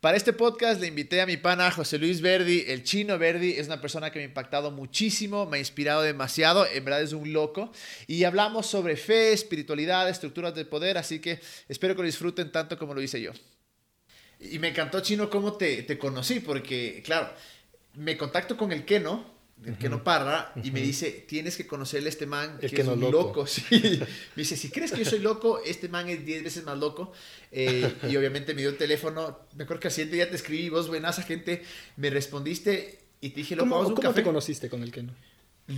Para este podcast le invité a mi pana José Luis Verdi, el chino Verdi, es una persona que me ha impactado muchísimo, me ha inspirado demasiado, en verdad es un loco. Y hablamos sobre fe, espiritualidad, estructuras de poder, así que espero que lo disfruten tanto como lo hice yo. Y me encantó, chino, cómo te, te conocí, porque, claro, me contacto con el Keno, el que no parra, y me dice, tienes que conocerle a este man, El que, es no un loco. loco. Sí. Me dice, si crees que yo soy loco, este man es 10 veces más loco. Eh, y obviamente me dio el teléfono. Me acuerdo que al siguiente día te escribí, vos buenaza gente, me respondiste y te dije, loco, ¿Cómo, vamos a un cómo café. te conociste con el que no?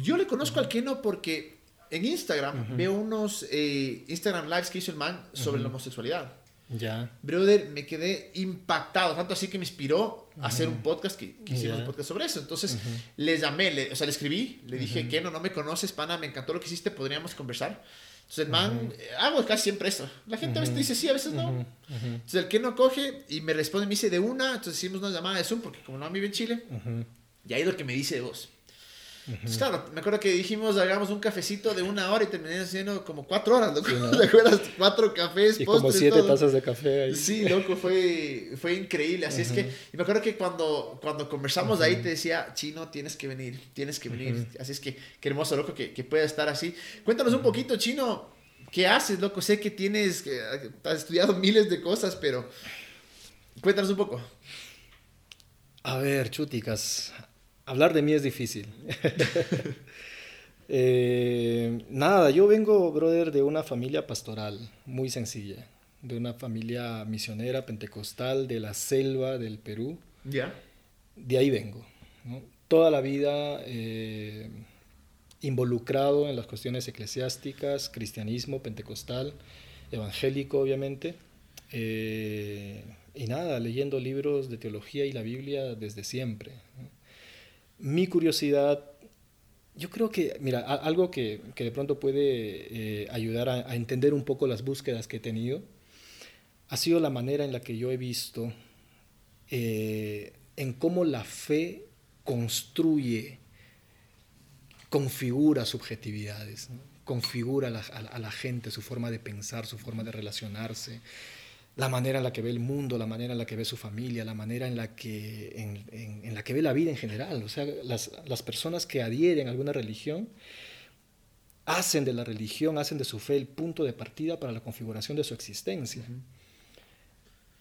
Yo le conozco al Keno porque en Instagram veo unos eh, Instagram lives que hizo el man sobre la homosexualidad. Ya. Brother, me quedé impactado, tanto así que me inspiró a hacer un podcast que, que hicimos Ya. un podcast sobre eso. Entonces le llamé, le- o sea, le escribí, le dije, que no, no me conoces, pana, me encantó lo que hiciste, podríamos conversar. Entonces el man, eh, hago casi siempre eso. La gente a veces dice sí, a veces no. Entonces el que no coge y me responde, me dice de una, entonces hicimos una llamada de Zoom, porque como no vive en Chile, y ahí lo que me dice de vos. Entonces, claro, me acuerdo que dijimos, hagamos un cafecito de una hora y terminé haciendo como cuatro horas, loco. ¿Te acuerdas? Cuatro cafés, Y como postres, siete todo. tazas de café ahí. Sí, loco, fue, fue increíble. Así es que, y me acuerdo que cuando, cuando conversamos ahí te decía, Chino, tienes que venir, tienes que venir. Así es que, qué hermoso, loco, que, que pueda estar así. Cuéntanos un poquito, Chino, ¿qué haces, loco? Sé que tienes, que has estudiado miles de cosas, pero cuéntanos un poco. A ver, chuticas, hablar de mí es difícil. Eh, nada, yo vengo, brother, de una familia pastoral muy sencilla, de una familia misionera pentecostal de la selva del Perú. ¿Ya? De ahí vengo. ¿no? Toda la vida eh, involucrado en las cuestiones eclesiásticas, cristianismo, pentecostal, evangélico, obviamente. Eh, y nada, leyendo libros de teología y la Biblia desde siempre. ¿no? Mi curiosidad, yo creo que, mira, algo que, que de pronto puede eh, ayudar a, entender un poco las búsquedas que he tenido, ha sido la manera en la que yo he visto eh, en cómo la fe construye, configura subjetividades, configura a la gente, su forma de pensar, su forma de relacionarse, la manera en la que ve el mundo, la manera en la que ve su familia, la manera en la que, en, en- en la que ve la vida en general. O sea, las, las personas que adhieren a alguna religión hacen de la religión, hacen de su fe el punto de partida para la configuración de su existencia.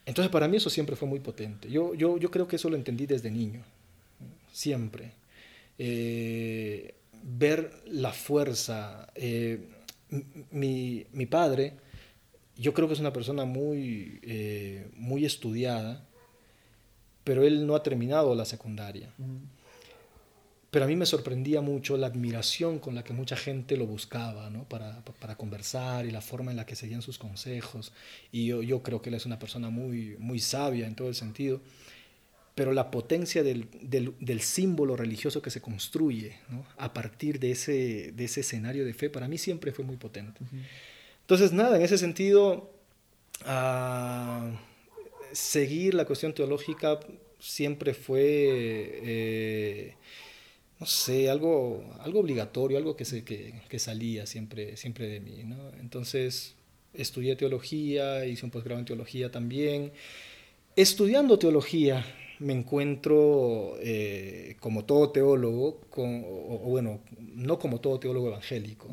Entonces para mí eso siempre fue muy potente. Yo, yo, yo creo que eso lo entendí desde niño, siempre. Eh, ver la fuerza. eh, mi, mi padre, yo creo que es una persona muy, eh, muy estudiada, pero él no ha terminado la secundaria. Pero a mí me sorprendía mucho la admiración con la que mucha gente lo buscaba, ¿no? Para, para conversar y la forma en la que seguían sus consejos. Y yo, creo que él es una persona muy, muy sabia en todo el sentido. Pero la potencia del, del, del símbolo religioso que se construye ¿no? a partir de ese, de ese escenario de fe, para mí siempre fue muy potente. Entonces, nada, en ese sentido, ah, seguir la cuestión teológica siempre fue, eh, no sé, algo, algo obligatorio, algo que, se, que, salía siempre, siempre de mí. ¿no? Entonces, estudié teología, hice un posgrado en teología también. Estudiando teología, me encuentro, eh, como todo teólogo, con, o bueno, no como todo teólogo evangélico,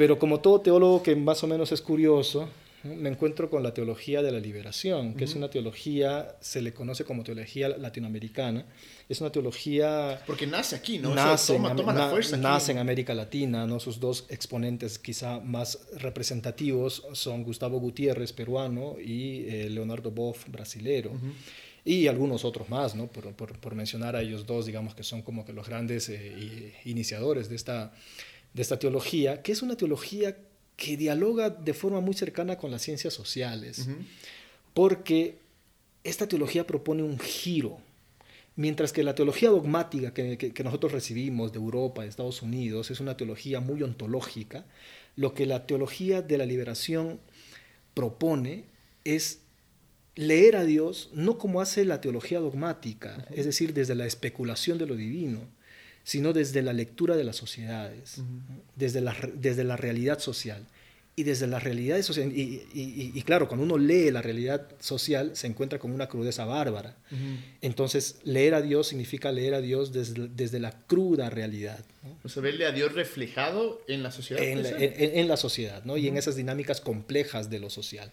pero como todo teólogo que más o menos es curioso, ¿no? me encuentro con la teología de la liberación, que es una teología, se le conoce como teología latinoamericana, es una teología Porque nace aquí, ¿no? Nace, toma, toma la na- fuerza aquí. en América Latina, ¿no? sus dos exponentes quizá más representativos son Gustavo Gutiérrez, peruano, y eh, Leonardo Boff, brasilero. Y algunos otros más, ¿no? por, por- por mencionar a ellos dos, digamos que son como que los grandes eh, iniciadores de esta, de esta teología, que es una teología que dialoga de forma muy cercana con las ciencias sociales, porque esta teología propone un giro. Mientras que la teología dogmática que, que- que nosotros recibimos de Europa, de Estados Unidos, es una teología muy ontológica, lo que la teología de la liberación propone es leer a Dios no como hace la teología dogmática, es decir, desde la especulación de lo divino, sino desde la lectura de las sociedades, desde, la, desde la realidad social. y desde la realidad social, y, y, claro, cuando uno lee la realidad social, se encuentra con una crudeza bárbara. Entonces, leer a Dios significa leer a Dios desde, desde la cruda realidad. O sea, verle a Dios reflejado en la sociedad. En, la, en, la, sociedad, ¿no? Y en esas dinámicas complejas de lo social.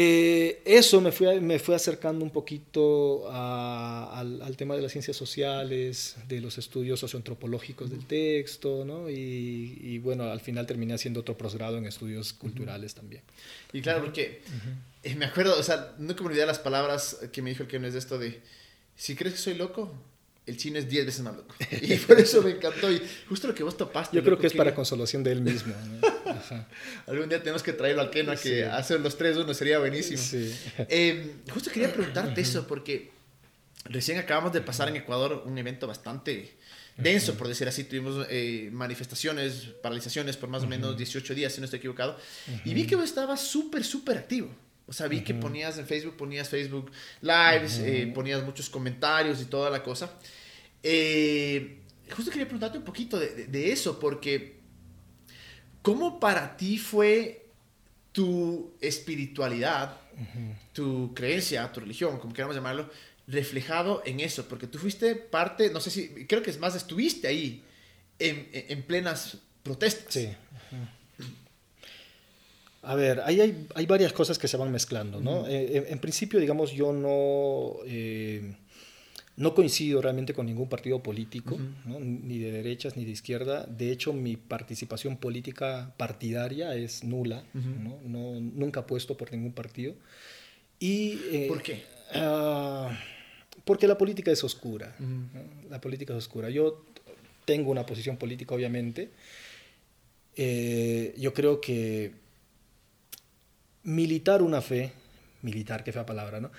Eh, eso me fue, me fue acercando un poquito al, tema de las ciencias sociales, de los estudios socioantropológicos del texto, ¿no? Y, bueno, al final terminé haciendo otro posgrado en estudios culturales también. Y claro, porque eh, me acuerdo, o sea, nunca me olvidé las palabras que me dijo el que no es de esto de, si crees que soy loco, el chino es 10 veces más loco. Y por eso me encantó. Y justo lo que vos topaste. Yo creo que es para consolación de él mismo. Algún día tenemos que traerlo al Kena, que hacer los tres uno sería buenísimo. Eh, justo quería preguntarte eso, porque recién acabamos de pasar en Ecuador un evento bastante denso, por decir así. Tuvimos eh, manifestaciones, paralizaciones por más o menos 18 días, si no estoy equivocado. Y vi que vos estabas súper, súper activo. O sea, vi que ponías en Facebook, ponías Facebook Lives, eh, ponías muchos comentarios y toda la cosa. Eh, justo quería preguntarte un poquito de, eso, porque ¿cómo para ti fue tu espiritualidad, tu creencia, tu religión, como queramos llamarlo, reflejado en eso? Porque tú fuiste parte, no sé si, creo que es más, estuviste ahí en, en plenas protestas. Sí. A ver, hay, hay, varias cosas que se van mezclando, ¿no? Eh, en, principio, digamos, yo no... Eh, no coincido realmente con ningún partido político, ni de derechas ni de izquierda. De hecho, mi participación política partidaria es nula. ¿no? nunca apuesto por ningún partido. Y, eh, ¿Por qué? Ah, porque la política es oscura. La política es oscura. Yo tengo una posición política, obviamente. Eh, yo creo que militar una fe, militar, qué fea palabra, ¿no?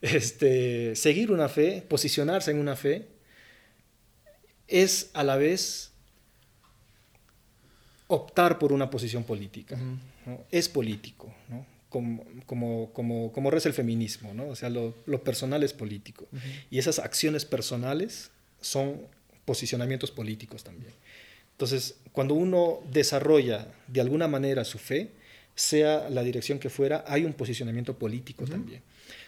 Este, seguir una fe, posicionarse en una fe, es a la vez optar por una posición política. Es político, ¿no? como, como, como, como, reza el feminismo, ¿no? o sea, lo, personal es político. Y esas acciones personales son posicionamientos políticos también. Entonces, cuando uno desarrolla de alguna manera su fe, sea la dirección que fuera, hay un posicionamiento político también.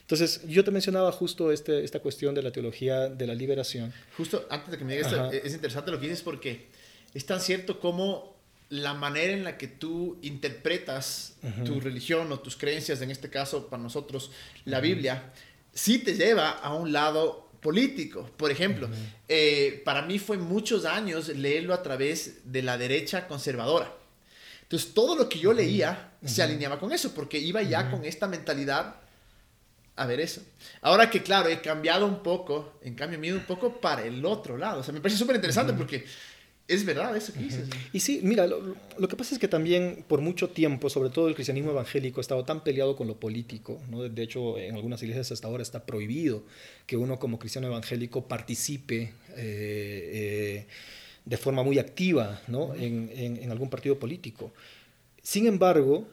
Entonces, yo te mencionaba justo este, esta cuestión de la teología de la liberación. Justo antes de que me digas, esto, es interesante lo que dices porque es tan cierto como la manera en la que tú interpretas tu religión o tus creencias, en este caso para nosotros la Biblia, sí te lleva a un lado político. Por ejemplo, eh, para mí fue muchos años leerlo a través de la derecha conservadora. Entonces, todo lo que yo leía se alineaba con eso, porque iba ya con esta mentalidad a ver eso. Ahora que, claro, he cambiado un poco, en cambio, me he ido un poco para el otro lado. O sea, me parece súper interesante porque es verdad eso que dices. Y sí, mira, lo, que pasa es que también por mucho tiempo, sobre todo el cristianismo evangélico, ha estado tan peleado con lo político. ¿no? De hecho, en algunas iglesias hasta ahora está prohibido que uno como cristiano evangélico participe. Eh, eh, de forma muy activa ¿no? en, en algún partido político. Sin embargo,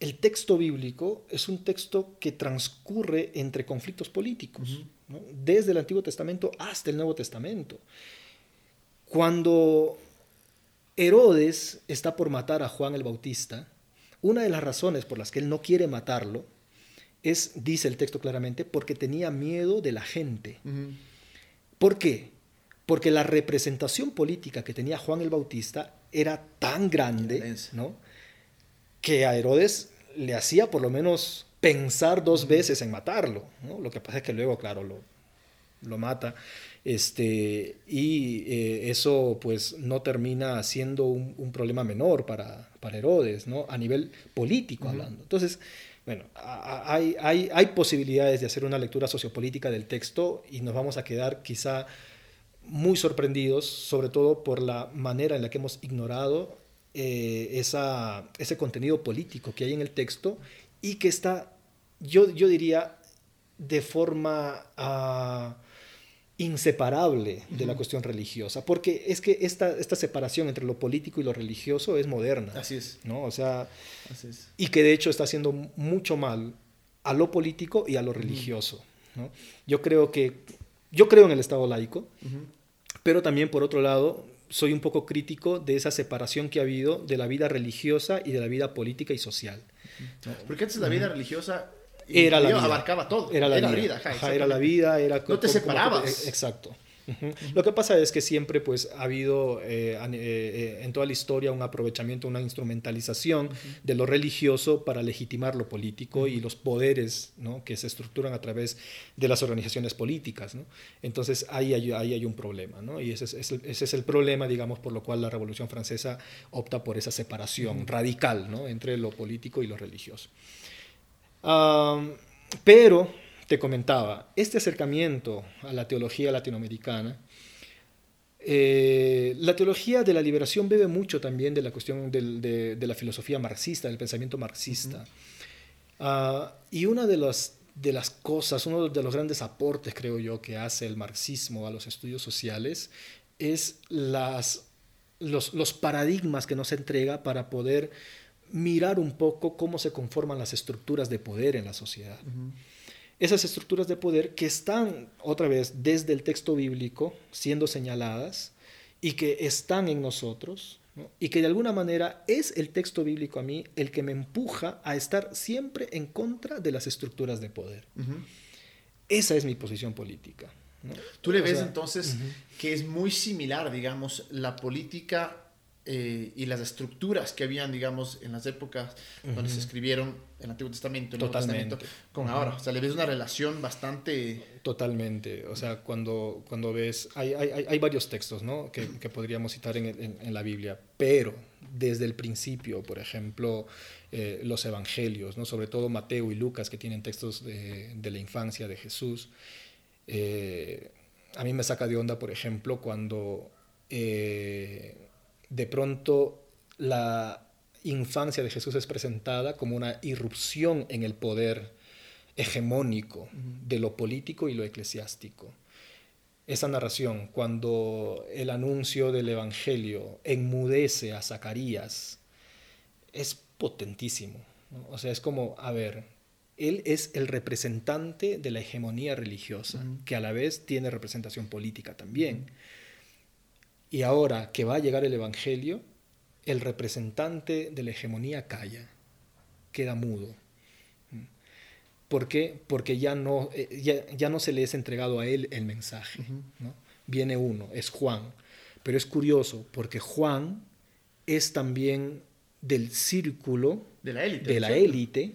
el texto bíblico es un texto que transcurre entre conflictos políticos, desde el Antiguo Testamento hasta el Nuevo Testamento. Cuando Herodes está por matar a Juan el Bautista, una de las razones por las que él no quiere matarlo es, dice el texto claramente, porque tenía miedo de la gente. ¿Por qué? Porque la representación política que tenía Juan el Bautista era tan grande, ¿no? Que a Herodes le hacía por lo menos pensar dos veces en matarlo. Lo que pasa es que luego, claro, lo, lo mata. Este, y eh, eso pues no termina siendo un, problema menor para, para, Herodes, ¿no? a nivel político hablando. Entonces, bueno, hay, hay, hay, posibilidades de hacer una lectura sociopolítica del texto y nos vamos a quedar quizá muy sorprendidos, sobre todo por la manera en la que hemos ignorado eh, esa, ese contenido político que hay en el texto y que está, yo, yo diría, de forma ah, inseparable de la cuestión religiosa, porque es que esta, esta separación entre lo político y lo religioso es moderna. Así es. ¿no? O sea, y que de hecho está haciendo mucho mal a lo político y a lo religioso. ¿no? Yo creo que, yo creo en el Estado laico, pero también por otro lado, soy un poco crítico de esa separación que ha habido de la vida religiosa y de la vida política y social. Porque antes la vida religiosa era la vida. abarcaba todo. Era la vida. era la vida, era no te separabas. exacto. Lo que pasa es que siempre pues, ha habido eh, eh, eh, en toda la historia un aprovechamiento, una instrumentalización de lo religioso para legitimar lo político y los poderes ¿no? que se estructuran a través de las organizaciones políticas. ¿no? Entonces ahí hay, ahí hay un problema ¿no? y ese es, ese es, el problema, digamos, por lo cual la Revolución Francesa opta por esa separación radical ¿no? entre lo político y lo religioso. pero te comentaba, este acercamiento a la teología latinoamericana, eh, la teología de la liberación bebe mucho también de la cuestión de, la filosofía marxista, del pensamiento marxista. Ah, y una de las, de las cosas, uno de los grandes aportes, creo yo, que hace el marxismo a los estudios sociales es las, los, los paradigmas que nos entrega para poder mirar un poco cómo se conforman las estructuras de poder en la sociedad esas estructuras de poder que están otra vez desde el texto bíblico siendo señaladas y que están en nosotros y que de alguna manera es el texto bíblico a mí el que me empuja a estar siempre en contra de las estructuras de poder. Esa es mi posición política. Tú le ves entonces que es muy similar, digamos, la política eh, y las estructuras que habían, digamos, en las épocas donde se escribieron el Antiguo Testamento, el Nuevo Testamento, con ahora. O sea, le ves una relación bastante... Totalmente. O sea, cuando, cuando ves... Hay, hay, hay varios textos, ¿no? Que, que podríamos citar en, en, en, la Biblia, pero desde el principio, por ejemplo, eh, los evangelios, ¿no? Sobre todo Mateo y Lucas, que tienen textos de, de la infancia de Jesús. Eh, a mí me saca de onda, por ejemplo, cuando de pronto la infancia de Jesús es presentada como una irrupción en el poder hegemónico de lo político y lo eclesiástico. Esa narración, cuando el anuncio del Evangelio enmudece a Zacarías, es potentísimo. O sea, es como, a ver, él es el representante de la hegemonía religiosa, que a la vez tiene representación política también. Y ahora que va a llegar el Evangelio, el representante de la hegemonía calla, queda mudo. ¿Por qué? Porque ya no, eh, ya, no se le es entregado a él el mensaje. Viene uno, es Juan. Pero es curioso porque Juan es también del círculo de la élite, de la élite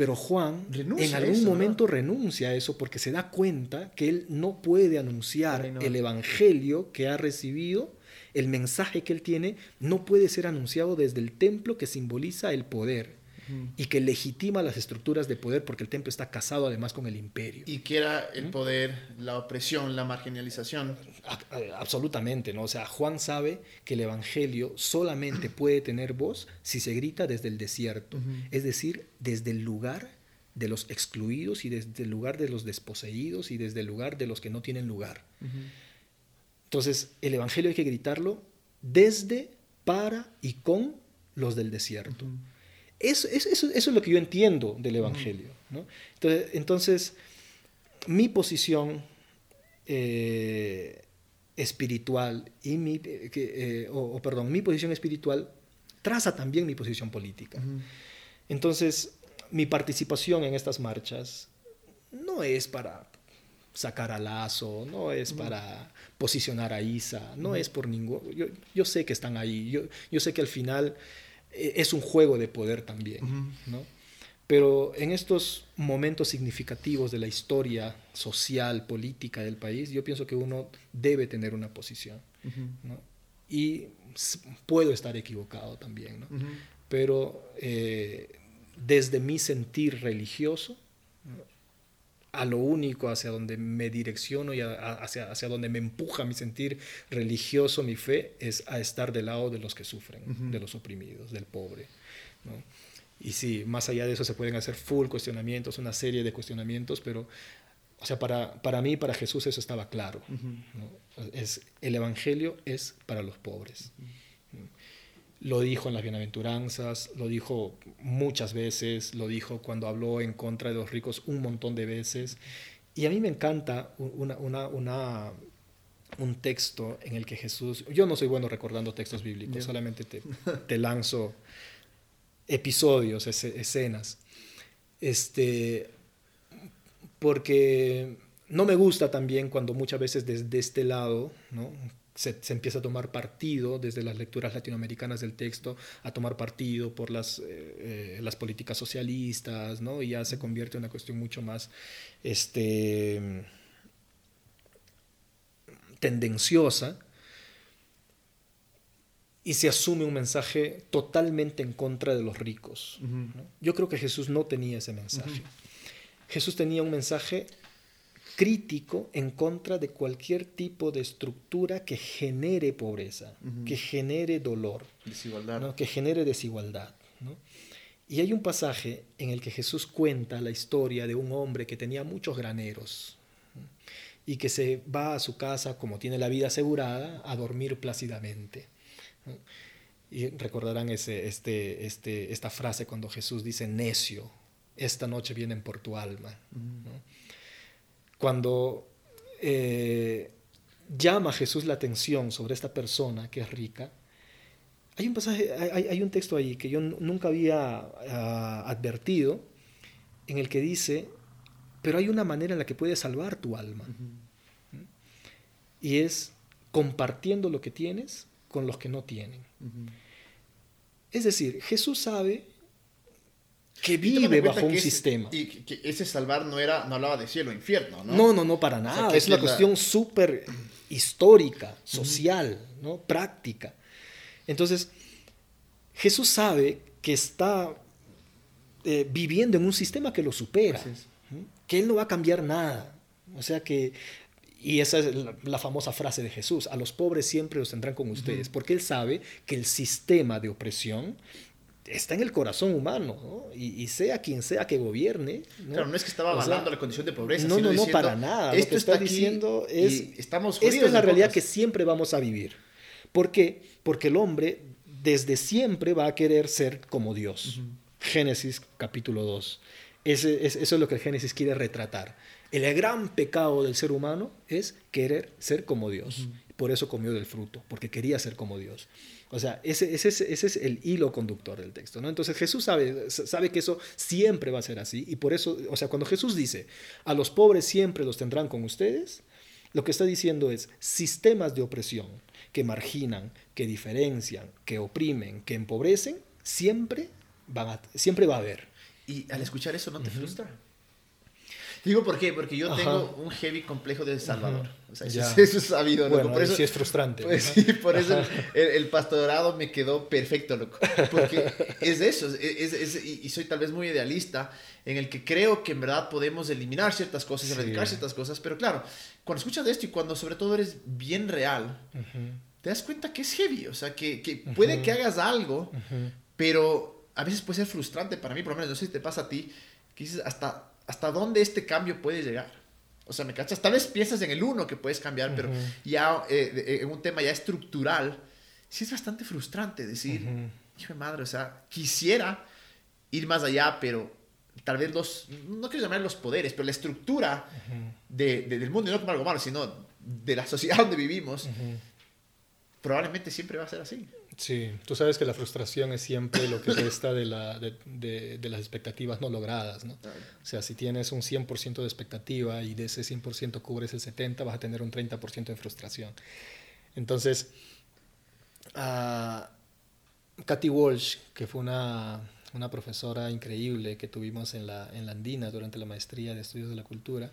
pero Juan en algún momento renuncia a eso porque se da cuenta que él no puede anunciar el evangelio que ha recibido, el mensaje que él tiene, no puede ser anunciado desde el templo que simboliza el poder y que legitima las estructuras de poder porque el templo está casado además con el imperio. Y que era el poder, la opresión, la marginalización. Absolutamente, ¿no? O sea, Juan sabe que el evangelio solamente puede tener voz si se grita desde el desierto, es decir, desde el lugar de los excluidos y desde el lugar de los desposeídos y desde el lugar de los que no tienen lugar. Entonces, el evangelio hay que gritarlo desde, para y con los del desierto. Eso, es lo que yo entiendo del Evangelio. Entonces, entonces, mi posición eh, espiritual y mi, eh, o, perdón, mi posición espiritual traza también mi posición política. Entonces, mi participación en estas marchas no es para sacar a Lazo, no es para posicionar a Isa, no es por ningún... Yo, yo, sé que están ahí, yo, yo sé que al final es un juego de poder también, ¿no? Pero en estos momentos significativos de la historia social, política del país, yo pienso que uno debe tener una posición. ¿no? Y puedo estar equivocado también, ¿no? pero eh, desde mi sentir religioso, a lo único hacia donde me direcciono y hacia, hacia donde me empuja mi sentir religioso, mi fe, es a estar del lado de los que sufren, de los oprimidos, del pobre. Y sí, más allá de eso se pueden hacer full cuestionamientos, una serie de cuestionamientos, pero, o sea, para, para mí, para Jesús eso estaba claro. es, el Evangelio es para los pobres. Lo dijo en las bienaventuranzas, lo dijo muchas veces, lo dijo cuando habló en contra de los ricos un montón de veces. Y a mí me encanta una, una, una, un texto en el que Jesús, yo no soy bueno recordando textos bíblicos, solamente te, te, lanzo episodios, escenas, este, porque no me gusta también cuando muchas veces desde este lado, ¿no? Se, empieza a tomar partido desde las lecturas latinoamericanas del texto, a tomar partido por las, eh, eh, las políticas socialistas, ¿no? y ya se convierte en una cuestión mucho más este, tendenciosa, y se asume un mensaje totalmente en contra de los ricos. Yo creo que Jesús no tenía ese mensaje. Jesús tenía un mensaje crítico en contra de cualquier tipo de estructura que genere pobreza, que genere dolor, desigualdad. que genere desigualdad. Y hay un pasaje en el que Jesús cuenta la historia de un hombre que tenía muchos graneros y que se va a su casa, como tiene la vida asegurada, a dormir plácidamente. Y recordarán ese, este, este, esta frase cuando Jesús dice, necio, esta noche vienen por tu alma cuando eh, llama Jesús la atención sobre esta persona que es rica, hay un pasaje, hay, un texto ahí que yo nunca había ah, advertido, en el que dice, pero hay una manera en la que puedes salvar tu alma. Y es compartiendo lo que tienes con los que no tienen. Es decir, Jesús sabe que vive bajo un sistema. Y que ese salvar no era no hablaba de cielo o infierno, ¿no? No, no, no, para nada. es una cuestión súper histórica, social, ¿no? práctica. Entonces, Jesús sabe que está eh, viviendo en un sistema que lo supera, que Él no va a cambiar nada. O sea que, y esa es la, famosa frase de Jesús, a los pobres siempre los tendrán con ustedes, porque Él sabe que el sistema de opresión está en el corazón humano, ¿no? y, sea quien sea que gobierne. ¿no? Claro, no es que estaba avalando la condición de pobreza. No, no, no, para nada. Esto está, diciendo es, estamos esta es la realidad que siempre vamos a vivir. ¿Por qué? Porque el hombre desde siempre va a querer ser como Dios. Génesis capítulo 2. Ese, es, eso es lo que el Génesis quiere retratar. El gran pecado del ser humano es querer ser como Dios. Por eso comió del fruto, porque quería ser como Dios. O sea, ese, ese, ese, es el hilo conductor del texto, ¿no? Entonces Jesús sabe, sabe que eso siempre va a ser así y por eso, o sea, cuando Jesús dice, a los pobres siempre los tendrán con ustedes, lo que está diciendo es sistemas de opresión que marginan, que diferencian, que oprimen, que empobrecen, siempre, van siempre va a haber. Y al escuchar eso, ¿no te frustra? Digo, ¿por qué? Porque yo tengo un heavy complejo de Salvador. O sea, eso, es sabido, loco. Bueno, por eso, sí es frustrante. Pues, sí, por eso el, pastorado me quedó perfecto, loco. Porque es eso. Es, es, y soy tal vez muy idealista en el que creo que en verdad podemos eliminar ciertas cosas, y erradicar ciertas cosas. Pero claro, cuando escuchas de esto y cuando sobre todo eres bien real, te das cuenta que es heavy. O sea, que, que puede que hagas algo, pero a veces puede ser frustrante para mí, por lo menos, no sé si te pasa a ti, que dices hasta hasta dónde este cambio puede llegar. O sea, ¿me cachas? Tal vez piensas en el uno que puedes cambiar, pero ya eh, en un tema ya estructural, sí es bastante frustrante decir, hijo de madre, o sea, quisiera ir más allá, pero tal vez los, no quiero llamar los poderes, pero la estructura de, del mundo, y no como algo malo, sino de la sociedad donde vivimos, probablemente siempre va a ser así. Sí, tú sabes que la frustración es siempre lo que resta de, la, de, de, las expectativas no logradas, ¿no? O sea, si tienes un 100% de expectativa y de ese 100% cubres el 70%, vas a tener un 30% de frustración. Entonces, uh, Katy Walsh, que fue una, una, profesora increíble que tuvimos en la, en la Andina durante la maestría de estudios de la cultura,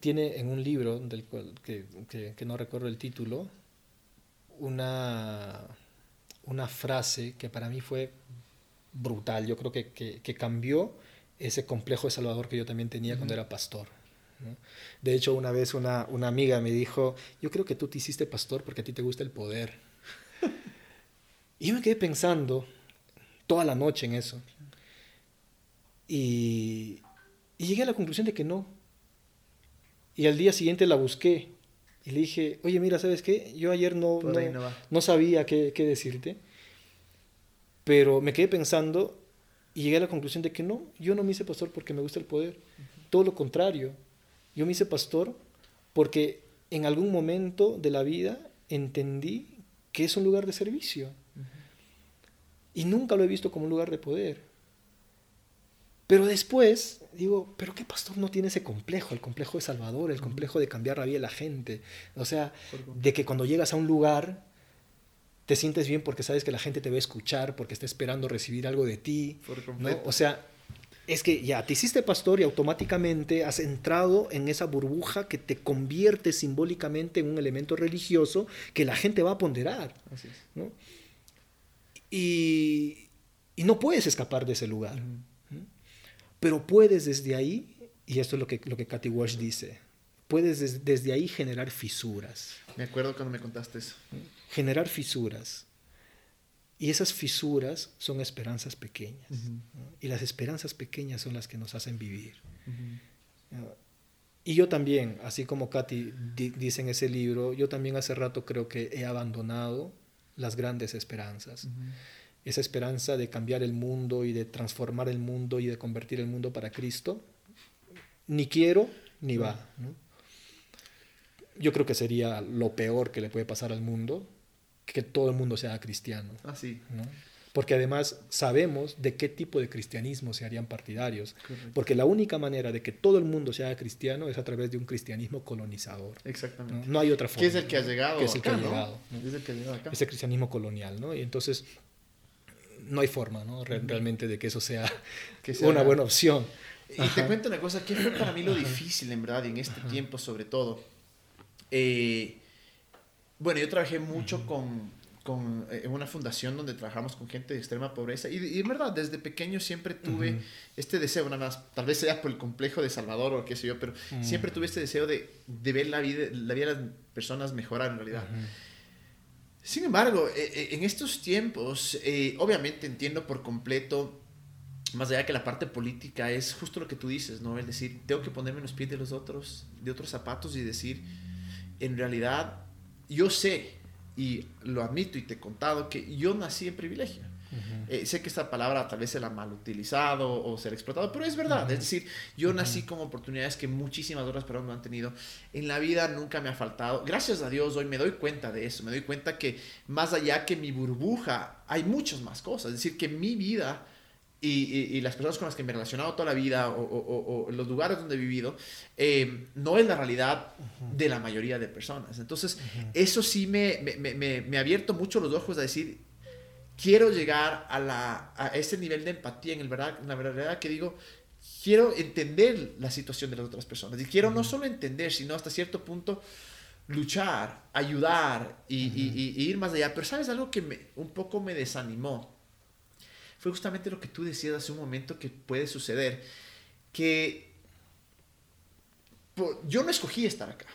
tiene en un libro del que, que, que no recuerdo el título, una, una frase que para mí fue brutal. Yo creo que, que, cambió ese complejo de Salvador que yo también tenía cuando era pastor. De hecho, una vez una, una, amiga me dijo, yo creo que tú te hiciste pastor porque a ti te gusta el poder. y yo me quedé pensando toda la noche en eso. Y, y llegué a la conclusión de que no. Y al día siguiente la busqué y le dije, oye, mira, ¿sabes qué? Yo ayer no, no, sabía qué, qué, decirte, pero me quedé pensando y llegué a la conclusión de que no, yo no me hice pastor porque me gusta el poder. Todo lo contrario, yo me hice pastor porque en algún momento de la vida entendí que es un lugar de servicio. Y nunca lo he visto como un lugar de poder. Pero después digo, pero ¿qué pastor no tiene ese complejo? El complejo de Salvador, el complejo de cambiar la vida de la gente. O sea, de que cuando llegas a un lugar te sientes bien porque sabes que la gente te va a escuchar, porque está esperando recibir algo de ti. ¿no? O sea, es que ya te hiciste pastor y automáticamente has entrado en esa burbuja que te convierte simbólicamente en un elemento religioso que la gente va a ponderar. ¿no? Y, y, no puedes escapar de ese lugar. Pero puedes desde ahí, y esto es lo que, lo que Cathy Walsh dice, puedes desde ahí generar fisuras. Me acuerdo cuando me contaste eso. Generar fisuras. Y esas fisuras son esperanzas pequeñas. Y las esperanzas pequeñas son las que nos hacen vivir. Y yo también, así como Katy dice en ese libro, yo también hace rato creo que he abandonado las grandes esperanzas esa esperanza de cambiar el mundo y de transformar el mundo y de convertir el mundo para Cristo, ni quiero ni va. Yo creo que sería lo peor que le puede pasar al mundo, que todo el mundo sea cristiano. Así. Ah, Porque además sabemos de qué tipo de cristianismo se harían partidarios. Porque la única manera de que todo el mundo sea cristiano es a través de un cristianismo colonizador. Exactamente. No, hay otra forma. ¿Qué es el que ha llegado? es el que ha llegado. Es el que ha llegado acá. Ese cristianismo colonial, ¿no? Y entonces no hay forma, ¿no? realmente de que eso sea, que sea una buena opción. Y te cuento una cosa, ¿qué fue para mí lo difícil, en verdad, en este tiempo sobre todo? Eh, bueno, yo trabajé mucho con, con, eh, en una fundación donde trabajamos con gente de extrema pobreza y, en verdad, desde pequeño siempre tuve este deseo, nada más, tal vez sea por el complejo de Salvador o qué sé yo, pero siempre tuve este deseo de, de, ver la vida, la vida de las personas mejorar en realidad. Sin embargo, eh, eh, en estos tiempos, eh, obviamente entiendo por completo, más allá que la parte política, es justo lo que tú dices, ¿no? Es decir, tengo que ponerme en los pies de los otros, de otros zapatos y decir, en realidad, yo sé, y lo admito y te he contado, que yo nací en privilegio. Eh, sé que esta palabra tal vez se la ha mal utilizado o ser explotado, pero es verdad. Es decir, yo nací con oportunidades que muchísimas otras personas no han tenido. En la vida nunca me ha faltado. Gracias a Dios hoy me doy cuenta de eso. Me doy cuenta que más allá que mi burbuja, hay muchas más cosas. Es decir, que mi vida... Y, y, las personas con las que me he relacionado toda la vida o, o, o los lugares donde he vivido, eh, no es la realidad de la mayoría de personas. Entonces, eso sí me, me, me, me, ha abierto mucho los ojos a decir, quiero llegar a, la, a ese nivel de empatía en el verdad, la verdad que digo, quiero entender la situación de las otras personas. Y quiero no solo entender, sino hasta cierto punto luchar, ayudar y, ir más allá. Pero sabes algo que me, un poco me desanimó. Fue justamente lo que tú decías hace un momento que puede suceder. Que yo no escogí estar acá.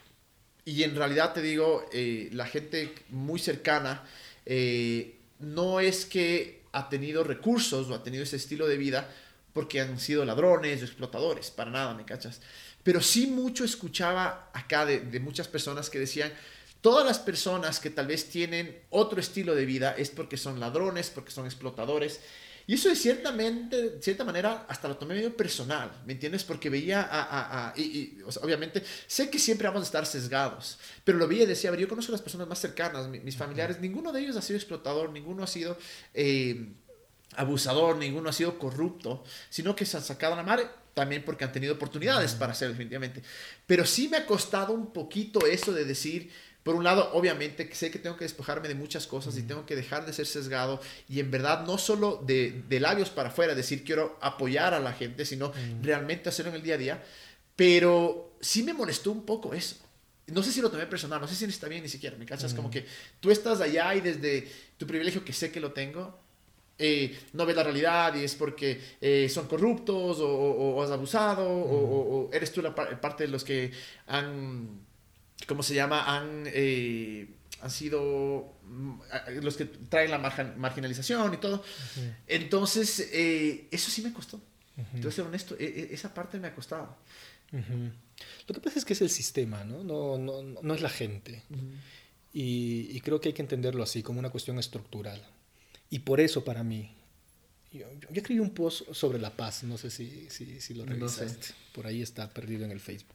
Y en realidad te digo, eh, la gente muy cercana eh, no es que ha tenido recursos o ha tenido ese estilo de vida porque han sido ladrones o explotadores, para nada, ¿me cachas? Pero sí mucho escuchaba acá de, de muchas personas que decían, todas las personas que tal vez tienen otro estilo de vida es porque son ladrones, porque son explotadores. Y eso de ciertamente, de cierta manera, hasta lo tomé medio personal, ¿me entiendes? Porque veía a... a, y, obviamente, sé que siempre vamos a estar sesgados, pero lo veía y decía, a ver, yo conozco a las personas más cercanas, mis, familiares, ninguno de ellos ha sido explotador, ninguno ha sido... Eh, abusador, ninguno ha sido corrupto, sino que se han sacado a la madre también porque han tenido oportunidades para hacerlo definitivamente. Pero sí me ha costado un poquito eso de decir, por un lado, obviamente, sé que tengo que despojarme de muchas cosas y tengo que dejar de ser sesgado y en verdad no solo de, de labios para afuera, decir quiero apoyar a la gente, sino realmente hacerlo en el día a día. Pero sí me molestó un poco eso. No sé si lo tomé personal, no sé si está bien ni siquiera, ¿me cachas? Como que tú estás allá y desde tu privilegio, que sé que lo tengo, eh, no ves la realidad y es porque eh, son corruptos o, o, has abusado o, o, eres tú la parte de los que han ¿cómo se llama? Han, eh, han sido mm, los que traen la marginalización y todo. Entonces, eh, eso sí me costó. Entonces, ser honesto, e, e, esa parte me ha costado. Lo que pasa es que es el sistema, ¿no? No, no, no es la gente. y, y, creo que hay que entenderlo así, como una cuestión estructural. Y por eso, para mí, yo, yo escribí un post sobre la paz, no sé si, si, si lo revisaste. Por ahí está perdido en el Facebook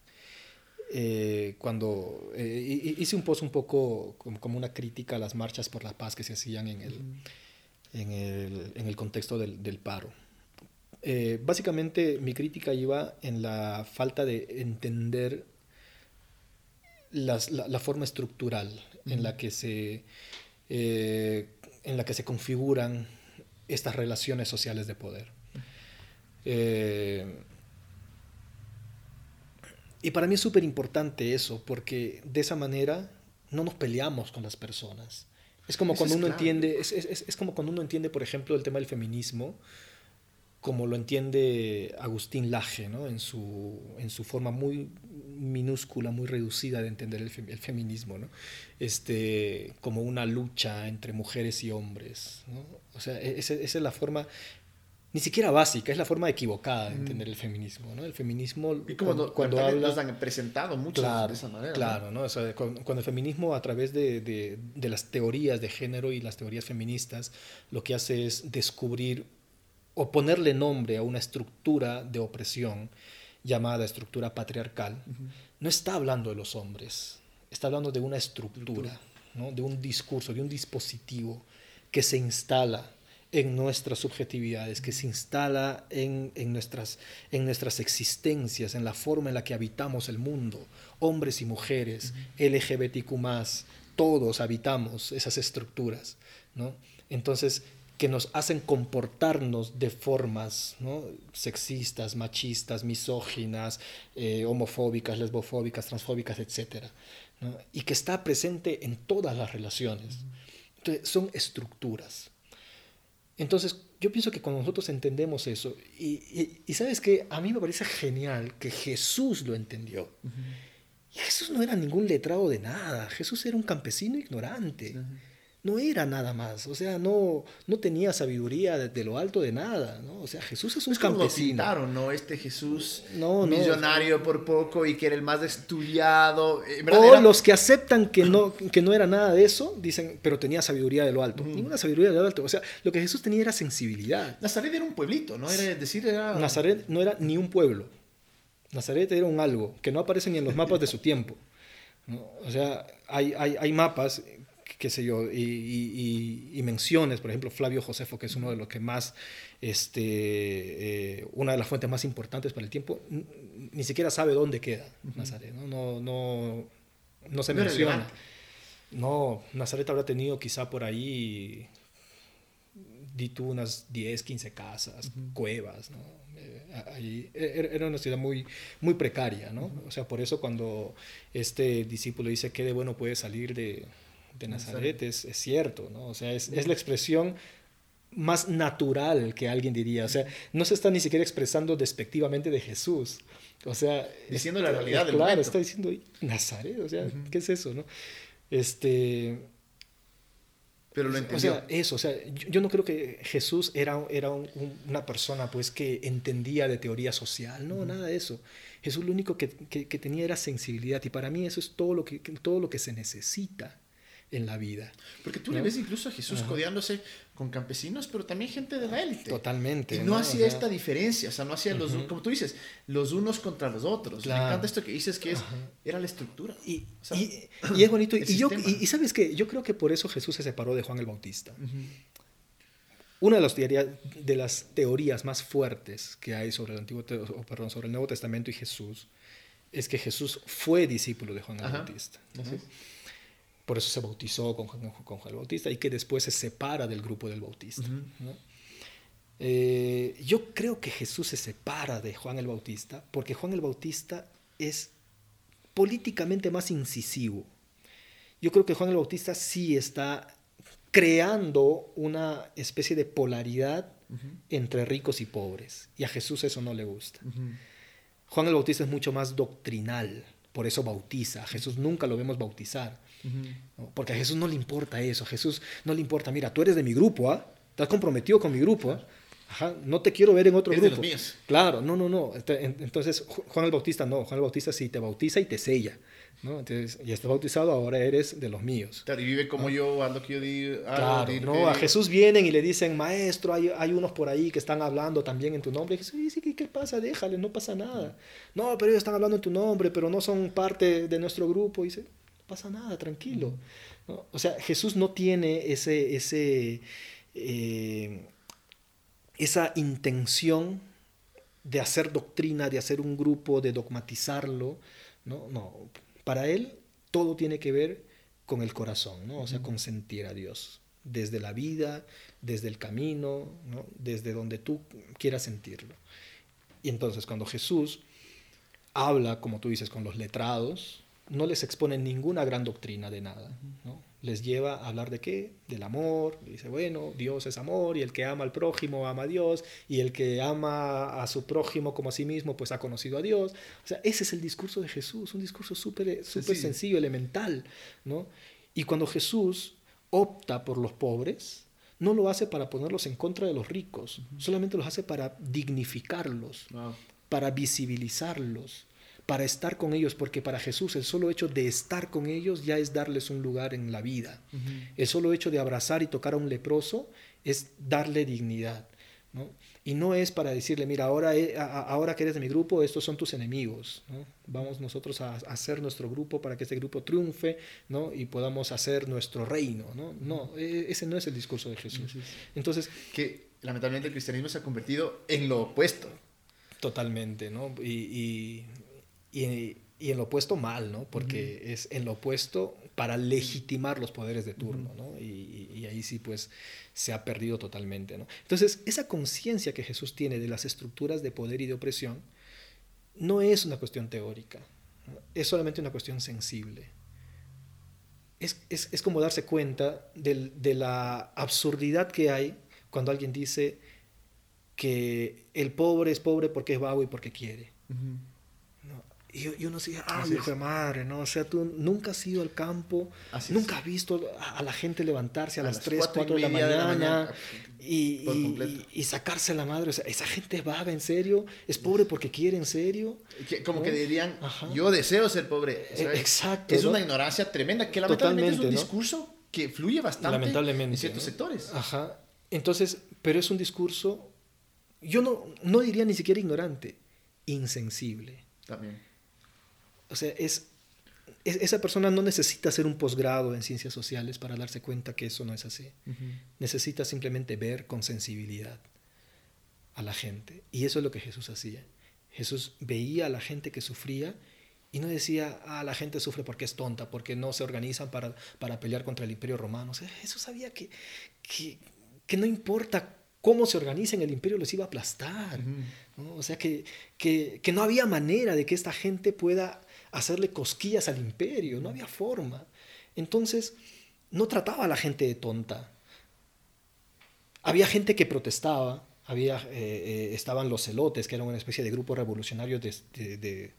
eh, cuando eh, hice un post un poco como una crítica a las marchas por la paz que se hacían en el, en el, en el contexto del, del paro. Eh, básicamente mi crítica iba en la falta de entender las, la, la, forma estructural en, la que se, en la que se configuran estas relaciones sociales de poder. Y para mí es súper importante eso, porque de esa manera no nos peleamos con las personas. Es como cuando uno entiende, es, es, es, como cuando uno entiende, por ejemplo, el tema del feminismo, como lo entiende Agustín Laje, ¿no? en, su, en su forma muy minúscula, muy reducida de entender el, el feminismo, ¿no? este, como una lucha entre mujeres y hombres. ¿no? O sea, e, esa, esa es la forma ni siquiera básica, es la forma equivocada de mm. entender el feminismo, ¿no? El feminismo y como cuando, cuando habla... nos han presentado mucho de esa manera. Claro, ¿no? O sea, cuando, el feminismo a través de, de, de, las teorías de género y las teorías feministas lo que hace es descubrir o ponerle nombre a una estructura de opresión llamada estructura patriarcal, no está hablando de los hombres, está hablando de una estructura, ¿no? de un discurso, de un dispositivo que se instala en nuestras subjetividades, que se instala en, en, nuestras, en nuestras existencias, en la forma en la que habitamos el mundo, hombres y mujeres, LGBTQ, todos habitamos esas estructuras, ¿no? Entonces, que nos hacen comportarnos de formas ¿no? sexistas, machistas, misóginas, eh, homofóbicas, lesbofóbicas, transfóbicas, etc. ¿no? Y que está presente en todas las relaciones. Entonces, son estructuras. Entonces, yo pienso que cuando nosotros entendemos eso, y, y, sabes que a mí me parece genial que Jesús lo entendió. Y Jesús no era ningún letrado de nada, Jesús era un campesino ignorante no era nada más, o sea, no, no tenía sabiduría de, lo alto de nada, ¿no? O sea, Jesús es un campesino. Lo ¿no? Este Jesús no, millonario por poco y que era el más estudiado. O los que aceptan que no, que no era nada de eso, dicen, pero tenía sabiduría de lo alto. Ninguna sabiduría de lo alto. O sea, lo que Jesús tenía era sensibilidad. Nazaret era un pueblito, ¿no? Era decir, era... Nazaret no era ni un pueblo. Nazaret era un algo que no aparece ni en los mapas de su tiempo. O sea, hay, hay, hay mapas qué sé yo, y, y, menciones, por ejemplo, Flavio Josefo, que es uno de los que más, este, eh, una de las fuentes más importantes para el tiempo, ni siquiera sabe dónde queda Nazaret, ¿no? No, no, no se menciona. No, Nazaret habrá tenido quizá por ahí, di tú, unas 10, 15 casas, cuevas, ¿no? Eh, e, era una ciudad muy, muy precaria, ¿no? O sea, por eso cuando este discípulo dice que de bueno puede salir de, de Nazaret es, es, cierto, ¿no? O sea, es, es, la expresión más natural que alguien diría. O sea, no se está ni siquiera expresando despectivamente de Jesús. O sea, diciendo la realidad del Claro, está diciendo Nazaret, o sea, ¿qué es eso, no? Este pero lo entendió. O sea, eso, o sea, yo, no creo que Jesús era, era una persona pues que entendía de teoría social, no, nada de eso. Jesús lo único que, que, que, tenía era sensibilidad y para mí eso es todo lo que, todo lo que se necesita en la vida. Porque tú le ves incluso a Jesús codeándose con campesinos, pero también gente de la élite. Totalmente. Y no, hacía esta diferencia, o sea, no hacía los, como tú dices, los unos contra los otros. Me encanta esto que dices que es, era la estructura. Y, y, es bonito. Y, yo, y, sabes que yo creo que por eso Jesús se separó de Juan el Bautista. Una de las, teorías, de las teorías más fuertes que hay sobre el, Antiguo, perdón, sobre el Nuevo Testamento y Jesús es que Jesús fue discípulo de Juan el Bautista por eso se bautizó con, con, Juan el Bautista y que después se separa del grupo del Bautista. Eh, yo creo que Jesús se separa de Juan el Bautista porque Juan el Bautista es políticamente más incisivo. Yo creo que Juan el Bautista sí está creando una especie de polaridad entre ricos y pobres y a Jesús eso no le gusta. Juan el Bautista es mucho más doctrinal, por eso bautiza. A Jesús nunca lo vemos bautizar. Porque a Jesús no le importa eso. A Jesús no le importa, mira, tú eres de mi grupo, ¿ah? Estás comprometido con mi grupo, ¿ah? Ajá, no te quiero ver en otro Es de grupo. los míos. Claro, no, no, no. Ent- en- Entonces, Ju- Juan el Bautista no. Juan el Bautista sí te bautiza y te sella. ¿no? Entonces, ya estás bautizado, ahora eres de los míos. Claro, y vive como yo, haz lo que yo digo. Claro, no, a Jesús vienen y le dicen, maestro, hay, hay unos por ahí que están hablando también en tu nombre. Y Jesús dice, ¿qué, qué pasa? Déjale, no pasa nada. No, pero ellos están hablando en tu nombre, pero no son parte de nuestro grupo. Y dice, pasa nada, tranquilo. ¿no? O sea, Jesús no tiene ese, ese, eh, esa intención de hacer doctrina, de hacer un grupo, de dogmatizarlo. No, no. Para él todo tiene que ver con el corazón, ¿no? O sea, con sentir a Dios. Desde la vida, desde el camino, ¿no? desde donde tú quieras sentirlo. Y entonces cuando Jesús habla, como tú dices, con los letrados, no les expone ninguna gran doctrina de nada. ¿no? Les lleva a hablar de qué? Del amor. Y dice, bueno, Dios es amor y el que ama al prójimo ama a Dios y el que ama a su prójimo como a sí mismo, pues ha conocido a Dios. O sea, ese es el discurso de Jesús, un discurso súper súper Sencillo. sencillo, elemental. ¿no? Y cuando Jesús opta por los pobres, no lo hace para ponerlos en contra de los ricos, solamente los hace para dignificarlos, Wow. para visibilizarlos, para estar con ellos, porque para Jesús el solo hecho de estar con ellos ya es darles un lugar en la vida. El solo hecho de abrazar y tocar a un leproso es darle dignidad. ¿no? Y no es para decirle, mira, ahora, ahora que eres de mi grupo, estos son tus enemigos. ¿no? Vamos nosotros a, hacer nuestro grupo para que este grupo triunfe ¿no? y podamos hacer nuestro reino. No, no e- ese no es el discurso de Jesús. Entonces, Que lamentablemente el cristianismo se ha convertido en lo opuesto. Totalmente, ¿no? Y, y, y- y en lo opuesto mal, ¿no? Porque es en lo opuesto para legitimar los poderes de turno, ¿no? Y, ahí sí, pues, se ha perdido totalmente, ¿no? Entonces, esa conciencia que Jesús tiene de las estructuras de poder y de opresión no es una cuestión teórica, ¿no? es solamente una cuestión sensible. Es, es- es como darse cuenta del- de la absurdidad que hay cuando alguien dice que el pobre es pobre porque es vago y porque quiere. ¿no? Y, yo- y uno dice, ah, Así hijo de madre, ¿no? O sea, tú nunca has ido al campo, Así nunca has visto a, la gente levantarse a, A las las 3, cuatro y 4 de la media de la mañana, mañana, y, y- y- sacarse la madre. O sea, esa gente es vaga, ¿en serio? ¿Es pobre porque quiere, en serio? Que- como ¿No? que dirían, Ajá. yo deseo ser pobre. Eh, ¿sabes? exacto, Es ¿no? una ignorancia tremenda, que lamentablemente es un Totalmente, ¿no? discurso que fluye bastante Lamentablemente. en ciertos sectores. Ajá. Entonces, pero es un discurso, yo no, no diría ni siquiera ignorante, insensible. También. O sea, es, es- esa persona no necesita hacer un posgrado en ciencias sociales para darse cuenta que eso no es así. Necesita simplemente ver con sensibilidad a la gente. Y eso es lo que Jesús hacía. Jesús veía a la gente que sufría y no decía, ah, la gente sufre porque es tonta, porque no se organizan para, para pelear contra el imperio romano. O sea, Jesús sabía que, que, que no importa cómo se organicen, el imperio les iba a aplastar. ¿no? O sea, que, que, que no había manera de que esta gente pueda hacerle cosquillas al imperio, no había forma. Entonces, no trataba a la gente de tonta. Había gente que protestaba, había, eh, eh, estaban los celotes, que eran una especie de grupo revolucionario de, de- de-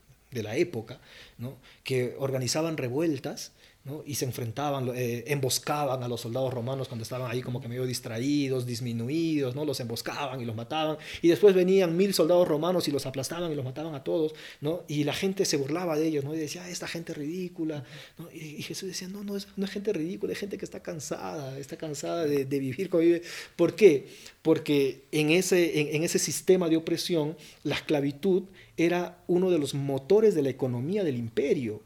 la época, ¿no? que organizaban revueltas ¿no? y se enfrentaban, eh, emboscaban a los soldados romanos cuando estaban ahí como que medio distraídos, disminuidos, ¿no? los emboscaban y los mataban, y después venían mil soldados romanos y los aplastaban y los mataban a todos, ¿no? y la gente se burlaba de ellos, ¿no? y decía, "Ah, esta gente ridícula, ¿no? y, y Jesús decía, no, no es, no es gente ridícula, es gente que está cansada, está cansada de, de vivir como vive. ¿Por qué? Porque en ese, en, en ese sistema de opresión, la esclavitud era uno de los motores de la economía del imperio.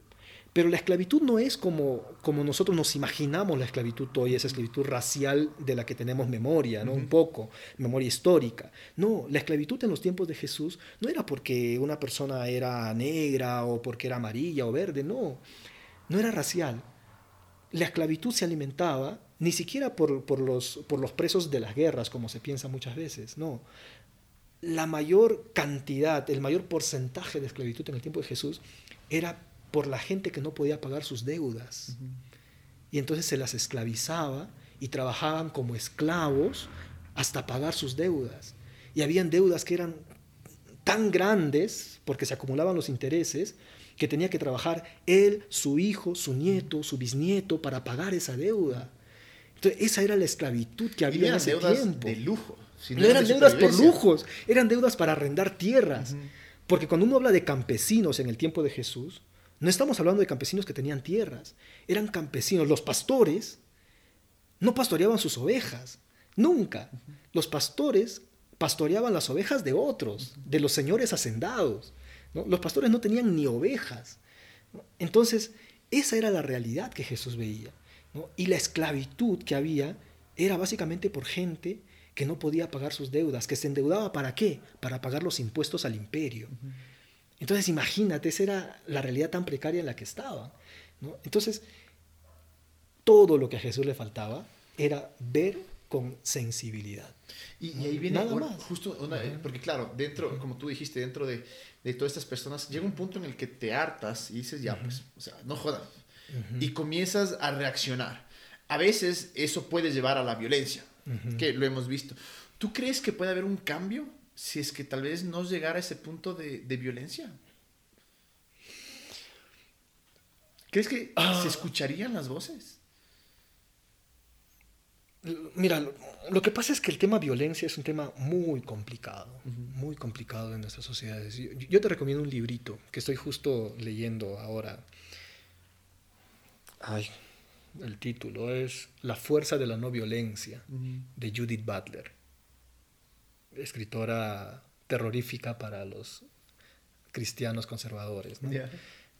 Pero la esclavitud no es como, como nosotros nos imaginamos la esclavitud hoy, esa esclavitud racial de la que tenemos memoria, ¿no? Un poco, memoria histórica. No, la esclavitud en los tiempos de Jesús no era porque una persona era negra o porque era amarilla o verde, no. No era racial. La esclavitud se alimentaba ni siquiera por, por los, por los presos de las guerras, como se piensa muchas veces, no. La mayor cantidad, el mayor porcentaje de esclavitud en el tiempo de Jesús era por la gente que no podía pagar sus deudas. Y entonces se las esclavizaba y trabajaban como esclavos hasta pagar sus deudas. Y habían deudas que eran tan grandes, porque se acumulaban los intereses, que tenía que trabajar él, su hijo, su nieto, su bisnieto para pagar esa deuda. Entonces, esa era la esclavitud que Y había en ese deudas tiempo. de lujo. no, eran deudas por lujos, eran deudas para arrendar tierras. Porque cuando uno habla de campesinos en el tiempo de Jesús, no estamos hablando de campesinos que tenían tierras, eran campesinos. Los pastores no pastoreaban sus ovejas, nunca. Los pastores pastoreaban las ovejas de otros, de los señores hacendados. Los pastores no tenían ni ovejas. Entonces, esa era la realidad que Jesús veía. Y la esclavitud que había era básicamente por gente que no podía pagar sus deudas, que se endeudaba para qué? Para pagar los impuestos al imperio. Entonces imagínate, esa era la realidad tan precaria en la que estaba. Entonces, todo lo que a Jesús le faltaba era ver con sensibilidad. Y, ahí viene Nada más. justo, eh, porque claro, dentro, como tú dijiste, dentro de, de, todas estas personas, llega un punto en el que te hartas y dices, ya, pues, o sea, no jodan. Y comienzas a reaccionar. A veces eso puede llevar a la violencia, que lo hemos visto. ¿Tú crees que puede haber un cambio si es que tal vez no llegara a ese punto de, de violencia? ¿Crees que ah. se escucharían las voces? Mira, lo, que pasa es que el tema violencia es un tema muy complicado, muy complicado en nuestras sociedades. Yo, te recomiendo un librito que estoy justo leyendo ahora. Ay, el título es La fuerza de la no violencia, de Judith Butler, escritora terrorífica para los cristianos conservadores.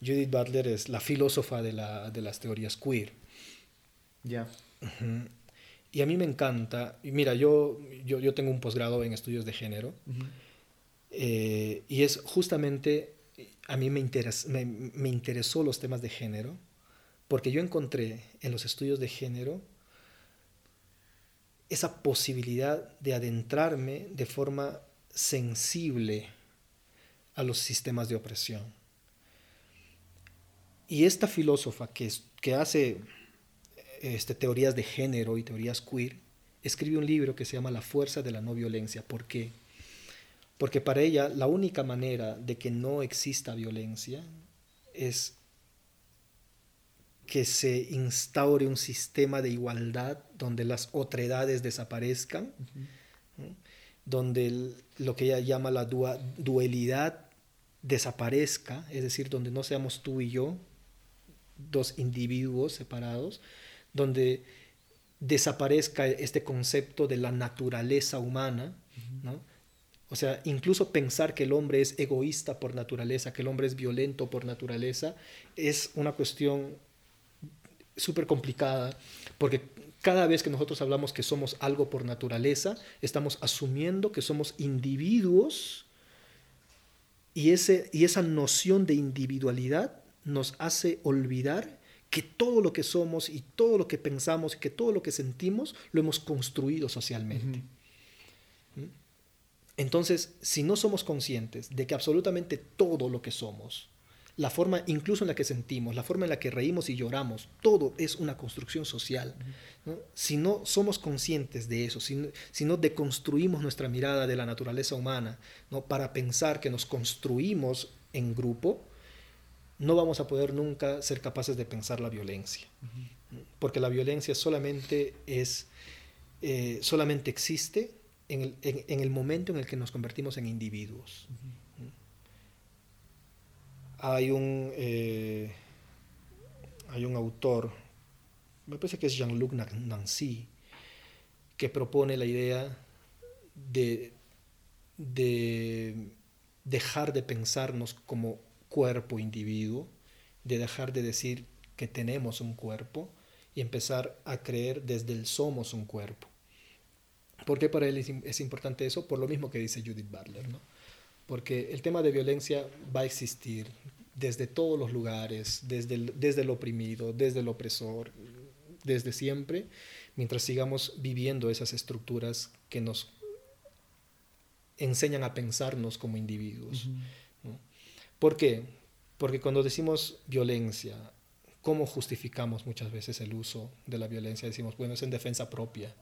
Judith Butler es la filósofa de, la, de las teorías queer. Ya. Y a mí me encanta, y mira, yo, yo, yo tengo un posgrado en estudios de género, eh, y es justamente, a mí me, interes, me, me, interesó los temas de género, porque yo encontré en los estudios de género esa posibilidad de adentrarme de forma sensible a los sistemas de opresión. Y esta filósofa que, que hace este, teorías de género y teorías queer, escribe un libro que se llama La fuerza de la no violencia. ¿Por qué? Porque para ella la única manera de que no exista violencia es que se instaure un sistema de igualdad donde las otredades desaparezcan, donde lo que ella llama la dualidad desaparezca, es decir, donde no seamos tú y yo, dos individuos separados, donde desaparezca este concepto de la naturaleza humana, ¿no? O sea, incluso pensar que el hombre es egoísta por naturaleza, que el hombre es violento por naturaleza, es una cuestión súper complicada, porque cada vez que nosotros hablamos que somos algo por naturaleza, estamos asumiendo que somos individuos y, ese, y esa noción de individualidad nos hace olvidar que todo lo que somos y todo lo que pensamos y que todo lo que sentimos lo hemos construido socialmente. ¿Mm? Entonces, si no somos conscientes de que absolutamente todo lo que somos, la forma incluso en la que sentimos, la forma en la que reímos y lloramos, todo es una construcción social. Si no somos conscientes de eso, si no, deconstruimos nuestra mirada de la naturaleza humana ¿no? para pensar que nos construimos en grupo, no vamos a poder nunca ser capaces de pensar la violencia. Porque la violencia solamente es, eh, solamente existe en el, momento en el que nos convertimos en individuos. Hay un, eh, hay un autor, me parece que es Jean-Luc Nancy, que propone la idea de, de dejar de pensarnos como cuerpo individuo, de dejar de decir que tenemos un cuerpo y empezar a creer desde el somos un cuerpo. ¿Por qué para él es, importante eso? Por lo mismo que dice Judith Butler, ¿no? Porque el tema de violencia va a existir desde todos los lugares, desde el, desde el oprimido, desde el opresor, desde siempre, mientras sigamos viviendo esas estructuras que nos enseñan a pensarnos como individuos. ¿Por qué? Porque cuando decimos violencia, ¿cómo justificamos muchas veces el uso de la violencia? Decimos, bueno, es en defensa propia.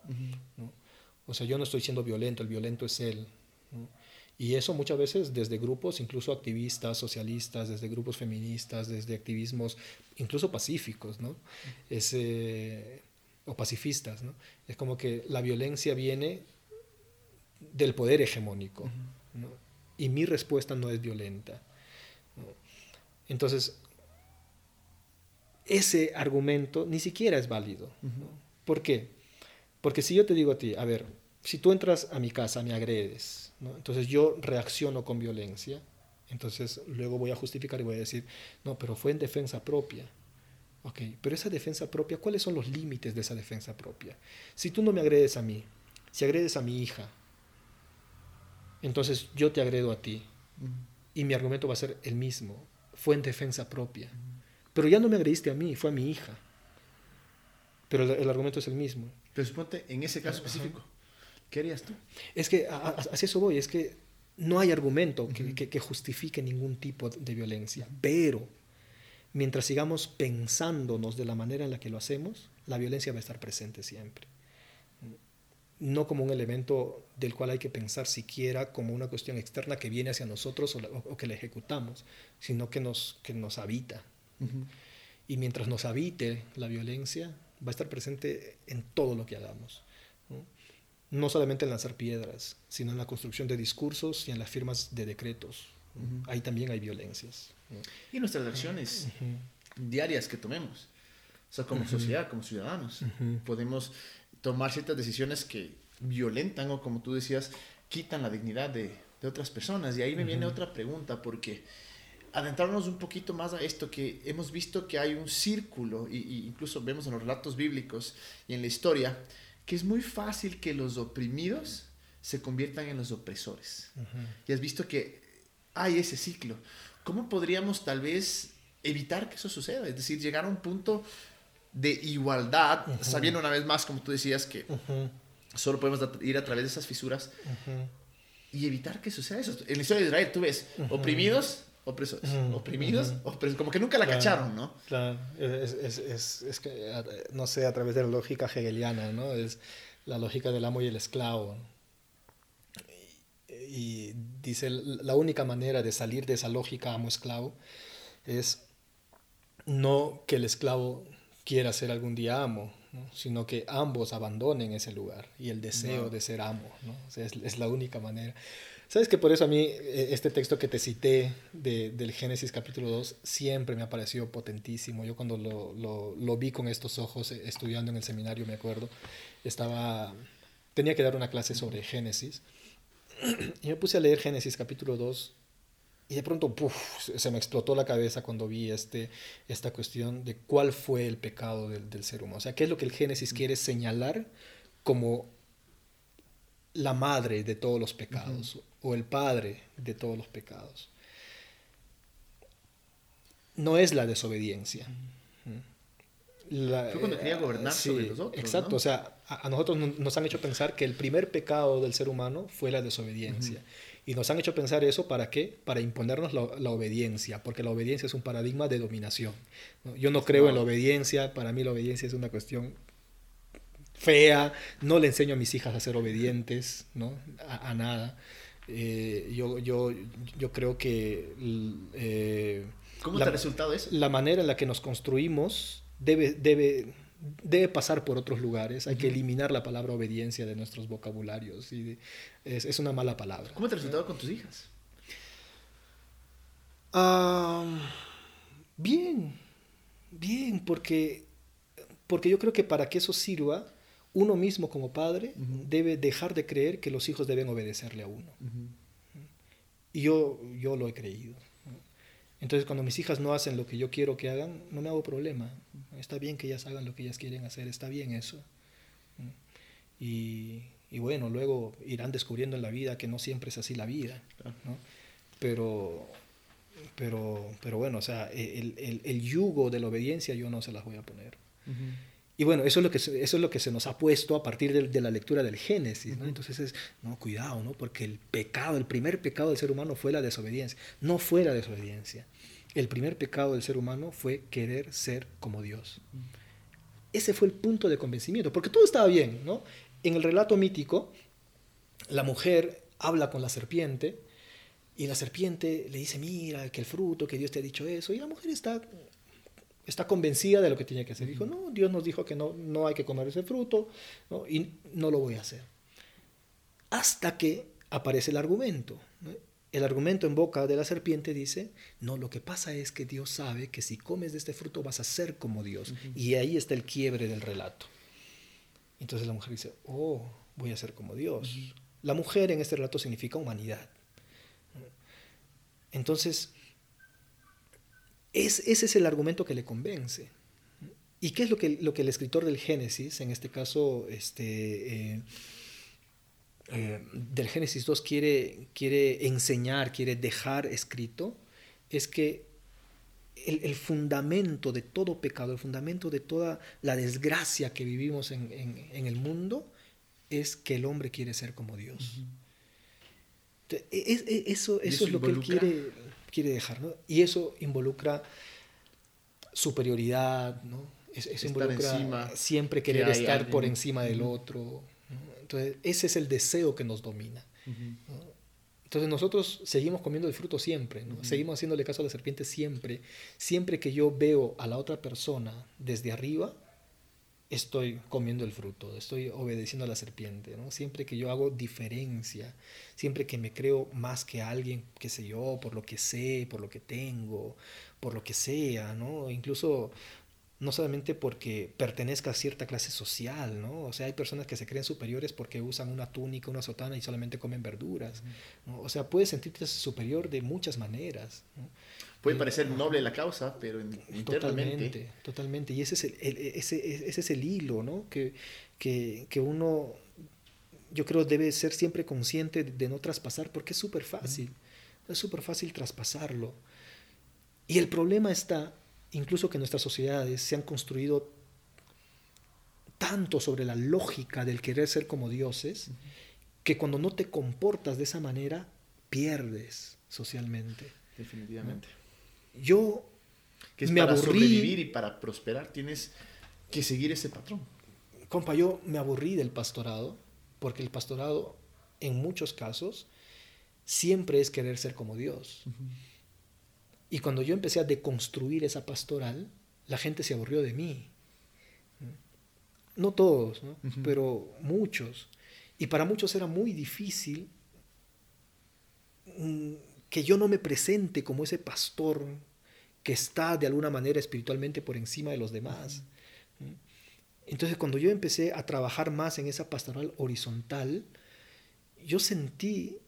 O sea, yo no estoy siendo violento, el violento es él. Y eso muchas veces desde grupos, incluso activistas, socialistas, desde grupos feministas, desde activismos incluso pacíficos, ¿no? o pacifistas, ¿no? Es como que la violencia viene del poder hegemónico. Y mi respuesta no es violenta. Entonces, ese argumento ni siquiera es válido. ¿Por qué? Porque si yo te digo a ti, a ver, si tú entras a mi casa, me agredes, entonces yo reacciono con violencia, entonces luego voy a justificar y voy a decir, no, pero fue en defensa propia. Ok, pero esa defensa propia, ¿cuáles son los límites de esa defensa propia? Si tú no me agredes a mí, si agredes a mi hija, entonces yo te agredo a ti. Y mi argumento va a ser el mismo. Fue en defensa propia. Pero ya no me agrediste a mí, fue a mi hija. Pero el, argumento es el mismo. Pero suponte, en ese caso específico, ¿qué harías tú? Es que hacia eso voy, es que no hay argumento que, que, justifique ningún tipo de violencia. Pero mientras sigamos pensándonos de la manera en la que lo hacemos, la violencia va a estar presente siempre no como un elemento del cual hay que pensar siquiera como una cuestión externa que viene hacia nosotros o, que la ejecutamos, sino que nos, que nos habita. Y mientras nos habite la violencia, va a estar presente en todo lo que hagamos. ¿No? solamente en lanzar piedras, sino en la construcción de discursos y en las firmas de decretos. Ahí también hay violencias. Y nuestras acciones diarias que tomemos. O sea, como sociedad, como ciudadanos, podemos tomar ciertas decisiones que violentan o como tú decías, quitan la dignidad de, de otras personas. Y ahí me viene otra pregunta, porque adentrarnos un poquito más a esto, que hemos visto que hay un círculo, y, incluso vemos en los relatos bíblicos y en la historia, que es muy fácil que los oprimidos se conviertan en los opresores. Y has visto que hay ese ciclo. ¿Cómo podríamos tal vez evitar que eso suceda? Es decir, llegar a un punto de igualdad, sabiendo una vez más, como tú decías, que solo podemos ir a través de esas fisuras y evitar que suceda eso. En la historia de Israel, tú ves oprimidos, opresores, oprimidos, opresores, como que nunca la cacharon, ¿no? Claro, es, es, es, que, no sé, a través de la lógica hegeliana, ¿no? Es la lógica del amo y el esclavo. Y, dice, la única manera de salir de esa lógica amo-esclavo es no que el esclavo quiera ser algún día amo, sino que ambos abandonen ese lugar y el deseo de ser amo. ¿no? es, la única manera. ¿Sabes que por eso a mí e, este texto que te cité de, del Génesis capítulo 2 siempre me ha parecido potentísimo? Yo cuando lo, lo, lo, vi con estos ojos eh, estudiando en el seminario, me acuerdo, estaba, tenía que dar una clase sobre Génesis y me puse a leer Génesis capítulo 2 y de pronto, se me explotó la cabeza cuando vi este, esta cuestión de cuál fue el pecado del, del, ser humano. O sea, qué es lo que el Génesis quiere señalar como la madre de todos los pecados o el padre de todos los pecados. No es la desobediencia. La, fue cuando quería gobernar sobre los otros. Exacto, o sea, a, nosotros nos han hecho pensar que el primer pecado del ser humano fue la desobediencia. Y nos han hecho pensar eso para qué? Para imponernos la, obediencia, porque la obediencia es un paradigma de dominación. Yo no creo en la obediencia, para mí la obediencia es una cuestión fea, no le enseño a mis hijas a ser obedientes, ¿no? A, nada. Eh, yo, yo, yo creo que... Eh, ¿Cómo te ha resultado eso? La manera en la que nos construimos debe, debe, debe pasar por otros lugares. Hay que eliminar la palabra obediencia de nuestros vocabularios. Y es, es, una mala palabra. ¿Cómo te ha resultado con tus hijas? bien, bien, porque, porque yo creo que para que eso sirva, uno mismo como padre debe dejar de creer que los hijos deben obedecerle a uno. Y yo, yo lo he creído. Entonces, cuando mis hijas no hacen lo que yo quiero que hagan, no me hago problema. Está bien que ellas hagan lo que ellas quieren hacer, está bien eso. Y, y bueno, luego irán descubriendo en la vida que no siempre es así la vida. ¿no? Pero, pero, pero bueno, o sea, el, el, el, yugo de la obediencia yo no se las voy a poner. Y bueno, eso es, lo que se, eso es lo que se nos ha puesto a partir de, de la lectura del Génesis. ¿no? Entonces es, no, cuidado, ¿no? porque el pecado, el primer pecado del ser humano fue la desobediencia. No fue la desobediencia. El primer pecado del ser humano fue querer ser como Dios. Ese fue el punto de convencimiento, porque todo estaba bien. ¿no? En el relato mítico, la mujer habla con la serpiente y la serpiente le dice, mira, que el fruto, que Dios te ha dicho eso, y la mujer está está convencida de lo que tiene que hacer. Dijo, no, Dios nos dijo que no, no hay que comer ese fruto y no lo voy a hacer. Hasta que aparece el argumento. El argumento en boca de la serpiente dice, no, lo que pasa es que Dios sabe que si comes de este fruto vas a ser como Dios. Y ahí está el quiebre del relato. Entonces la mujer dice, oh, voy a ser como Dios. La mujer en este relato significa humanidad. Entonces, es, ese es el argumento que le convence. ¿Y qué es lo que, lo que el escritor del Génesis, en este caso este, eh, eh, del Génesis 2, quiere, quiere enseñar, quiere dejar escrito? Es que el, fundamento de todo pecado, el fundamento de toda la desgracia que vivimos en, el mundo, es que el hombre quiere ser como Dios. E, e, eso, eso, es lo que él quiere, quiere dejar, ¿no? Y eso involucra superioridad, ¿no? Eso, involucra siempre querer estar por encima del otro. Entonces, ese es el deseo que nos domina. Entonces nosotros seguimos comiendo el fruto siempre, ¿no? seguimos haciéndole caso a la serpiente siempre. Siempre que yo veo a la otra persona desde arriba, estoy comiendo el fruto, estoy obedeciendo a la serpiente. ¿no? Siempre que yo hago diferencia, siempre que me creo más que alguien, qué sé yo, por lo que sé, por lo que tengo, por lo que sea, ¿no? incluso no solamente porque pertenezca a cierta clase social, ¿no? O sea, hay personas que se creen superiores porque usan una túnica, una sotana y solamente comen verduras, ¿no? O sea, puedes sentirte superior de muchas maneras, Puede parecer noble la causa, pero internamente... Totalmente, totalmente. Y ese es el, ese, ese es el hilo, ¿no? Que, que, que, uno, yo creo, debe ser siempre consciente de no traspasar, porque es súper fácil, es súper fácil traspasarlo. Y el problema está incluso que nuestras sociedades se han construido tanto sobre la lógica del querer ser como dioses, que cuando no te comportas de esa manera, pierdes socialmente. Definitivamente. Yo que es me para sobrevivir y para prosperar tienes que seguir ese patrón. Compa, yo me aburrí del pastorado, porque el pastorado, en muchos casos, siempre es querer ser como Dios. Y cuando yo empecé a deconstruir esa pastoral, la gente se aburrió de mí. No todos, pero muchos. Y para muchos era muy difícil que yo no me presente como ese pastor que está de alguna manera espiritualmente por encima de los demás. Entonces cuando yo empecé a trabajar más en esa pastoral horizontal, yo sentí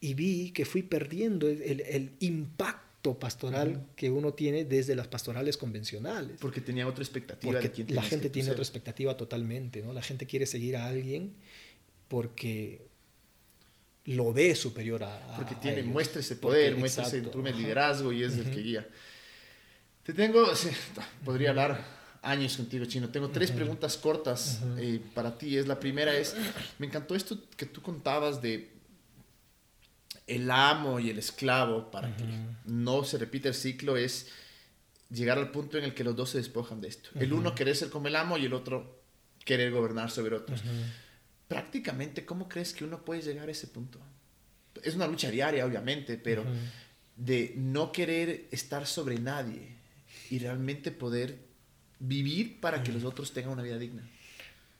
y vi que fui perdiendo el, el impacto pastoral que uno tiene desde las pastorales convencionales. Porque tenía otra expectativa. Porque la gente tiene otra expectativa totalmente, ¿no? La gente quiere seguir a alguien porque lo ve superior a... Porque tiene, muestra ese poder, muestra ese liderazgo y es el que guía. Te tengo, podría hablar años contigo, Chino. Tengo tres preguntas cortas eh, para ti. Es la primera es, me encantó esto que tú contabas de el amo y el esclavo, para que no se repita el ciclo, es llegar al punto en el que los dos se despojan de esto. El uno querer ser como el amo y el otro querer gobernar sobre otros. Prácticamente, ¿cómo crees que uno puede llegar a ese punto? Es una lucha diaria, obviamente, pero de no querer estar sobre nadie y realmente poder vivir para que los otros tengan una vida digna.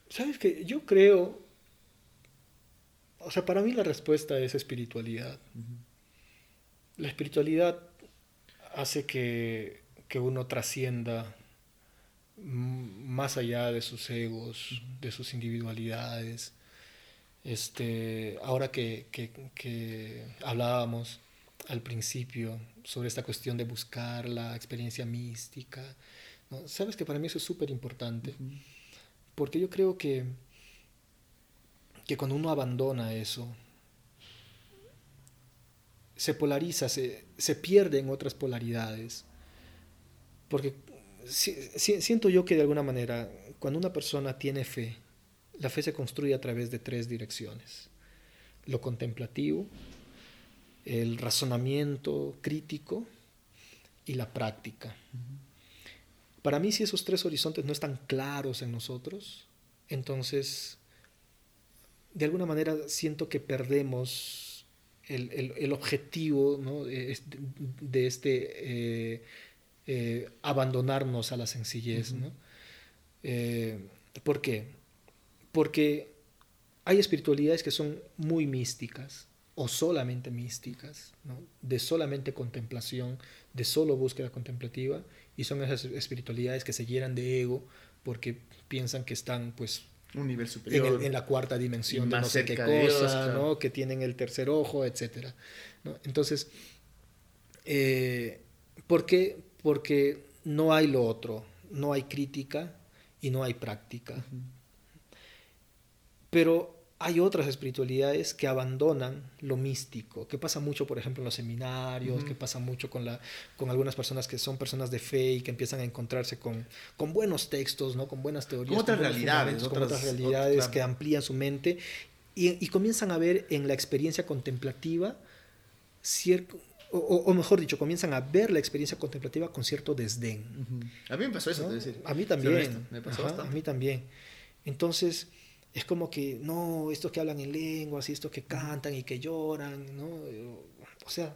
Sabes que yo creo o sea, para mí la respuesta es espiritualidad. La espiritualidad hace que, uno trascienda más allá de sus egos, de sus individualidades. Este, ahora que, hablábamos al principio sobre esta cuestión de buscar la experiencia mística, sabes que para mí eso es súper importante, porque yo creo que que cuando uno abandona eso, se polariza, se, se pierde en otras polaridades. Porque siento yo que de alguna manera, cuando una persona tiene fe, la fe se construye a través de tres direcciones. Lo contemplativo, el razonamiento crítico y la práctica. Para mí, si esos tres horizontes no están claros en nosotros, entonces de alguna manera siento que perdemos el, objetivo de, este eh, eh, abandonarnos a la sencillez. ¿no? Eh, ¿Por qué? Porque hay espiritualidades que son muy místicas o solamente místicas, ¿no? de solamente contemplación, de solo búsqueda contemplativa, y son esas espiritualidades que se llenan de ego porque piensan que están pues un nivel superior en, la cuarta dimensión de no sé qué cosa, ¿no? que tienen el tercer ojo, etc. ¿no? Entonces, eh, ¿por qué? Porque no hay lo otro, no hay crítica y no hay práctica. Pero hay otras espiritualidades que abandonan lo místico, que pasa mucho, por ejemplo, en los seminarios, que pasa mucho con, la, con algunas personas que son personas de fe y que empiezan a encontrarse con, con buenos textos, ¿no? con buenas teorías. Con otras realidades. Con otras, realidades que amplían su mente y, y, comienzan a ver en la experiencia contemplativa cierto... O, mejor dicho, comienzan a ver la experiencia contemplativa con cierto desdén. A mí me pasó eso, decir. A mí también. Me pasó a mí también. Entonces, es como que, no, estos que hablan en lenguas y estos que cantan y que lloran, ¿no? O sea,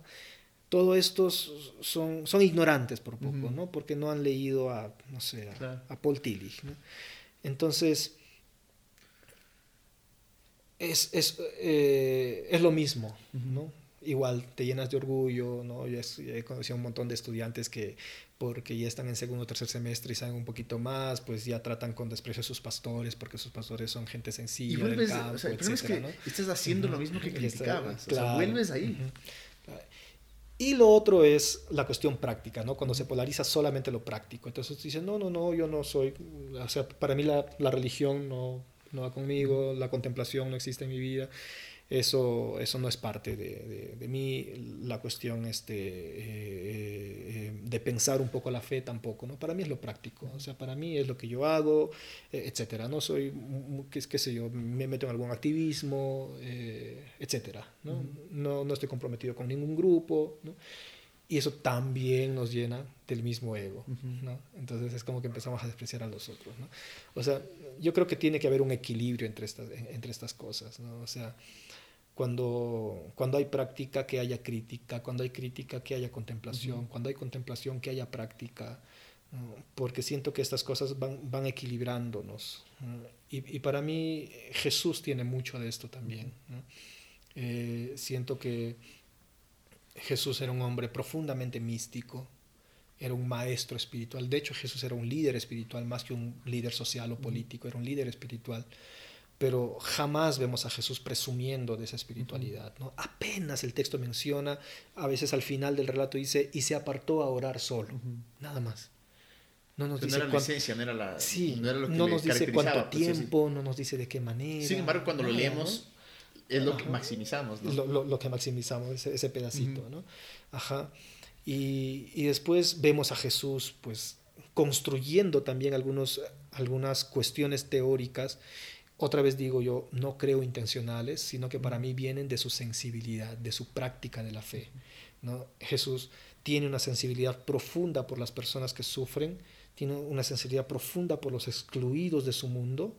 todos estos son, son ignorantes por poco, ¿no? Porque no han leído a, no sé, a, Paul Tillich, ¿no? Entonces, es, es, eh, es lo mismo, ¿no? Igual te llenas de orgullo, ¿no? Yo he conocido un montón de estudiantes que porque ya están en segundo o tercer semestre y saben un poquito más, pues ya tratan con desprecio a sus pastores porque sus pastores son gente sencilla y vuelves, del campo, o sea, el es que estás haciendo lo mismo que criticabas, o sea, vuelves ahí. Y lo otro es la cuestión práctica, ¿no? Cuando se polariza solamente lo práctico. Entonces dicen, no, no, no, yo no soy, o sea, para mí la, la religión no, no va conmigo, la contemplación no existe en mi vida eso, eso no es parte de, de, mí. La cuestión este, eh, eh, de pensar un poco la fe tampoco, ¿no? Para mí es lo práctico, o sea, para mí es lo que yo hago, eh, etcétera. No soy, qué, qué sé yo, me meto en algún activismo, etcétera, ¿no? ¿no? ¿no? estoy comprometido con ningún grupo, ¿no? Y eso también nos llena del mismo ego, ¿no? Entonces es como que empezamos a despreciar a los otros, ¿no? O sea, yo creo que tiene que haber un equilibrio entre estas, entre estas cosas, ¿no? O sea, cuando, cuando hay práctica, que haya crítica, cuando hay crítica, que haya contemplación, cuando hay contemplación, que haya práctica, porque siento que estas cosas van, van equilibrándonos. Y, y, para mí Jesús tiene mucho de esto también. Eh, siento que Jesús era un hombre profundamente místico, era un maestro espiritual. De hecho, Jesús era un líder espiritual más que un líder social o político, era un líder espiritual pero jamás vemos a Jesús presumiendo de esa espiritualidad. ¿no? Apenas el texto menciona, a veces al final del relato dice, y se apartó a orar solo, nada más. No nos dice no era no era, la, sí, no, era lo que no nos dice cuánto pues, tiempo, no nos dice de qué manera. Sin embargo, cuando lo leemos, es lo que maximizamos. ¿no? Lo, lo, que maximizamos, ese, ese pedacito. ¿no? Ajá. Y, y, después vemos a Jesús, pues, construyendo también algunos, algunas cuestiones teóricas otra vez digo yo, no creo intencionales, sino que para mí vienen de su sensibilidad, de su práctica de la fe. ¿no? Jesús tiene una sensibilidad profunda por las personas que sufren, tiene una sensibilidad profunda por los excluidos de su mundo,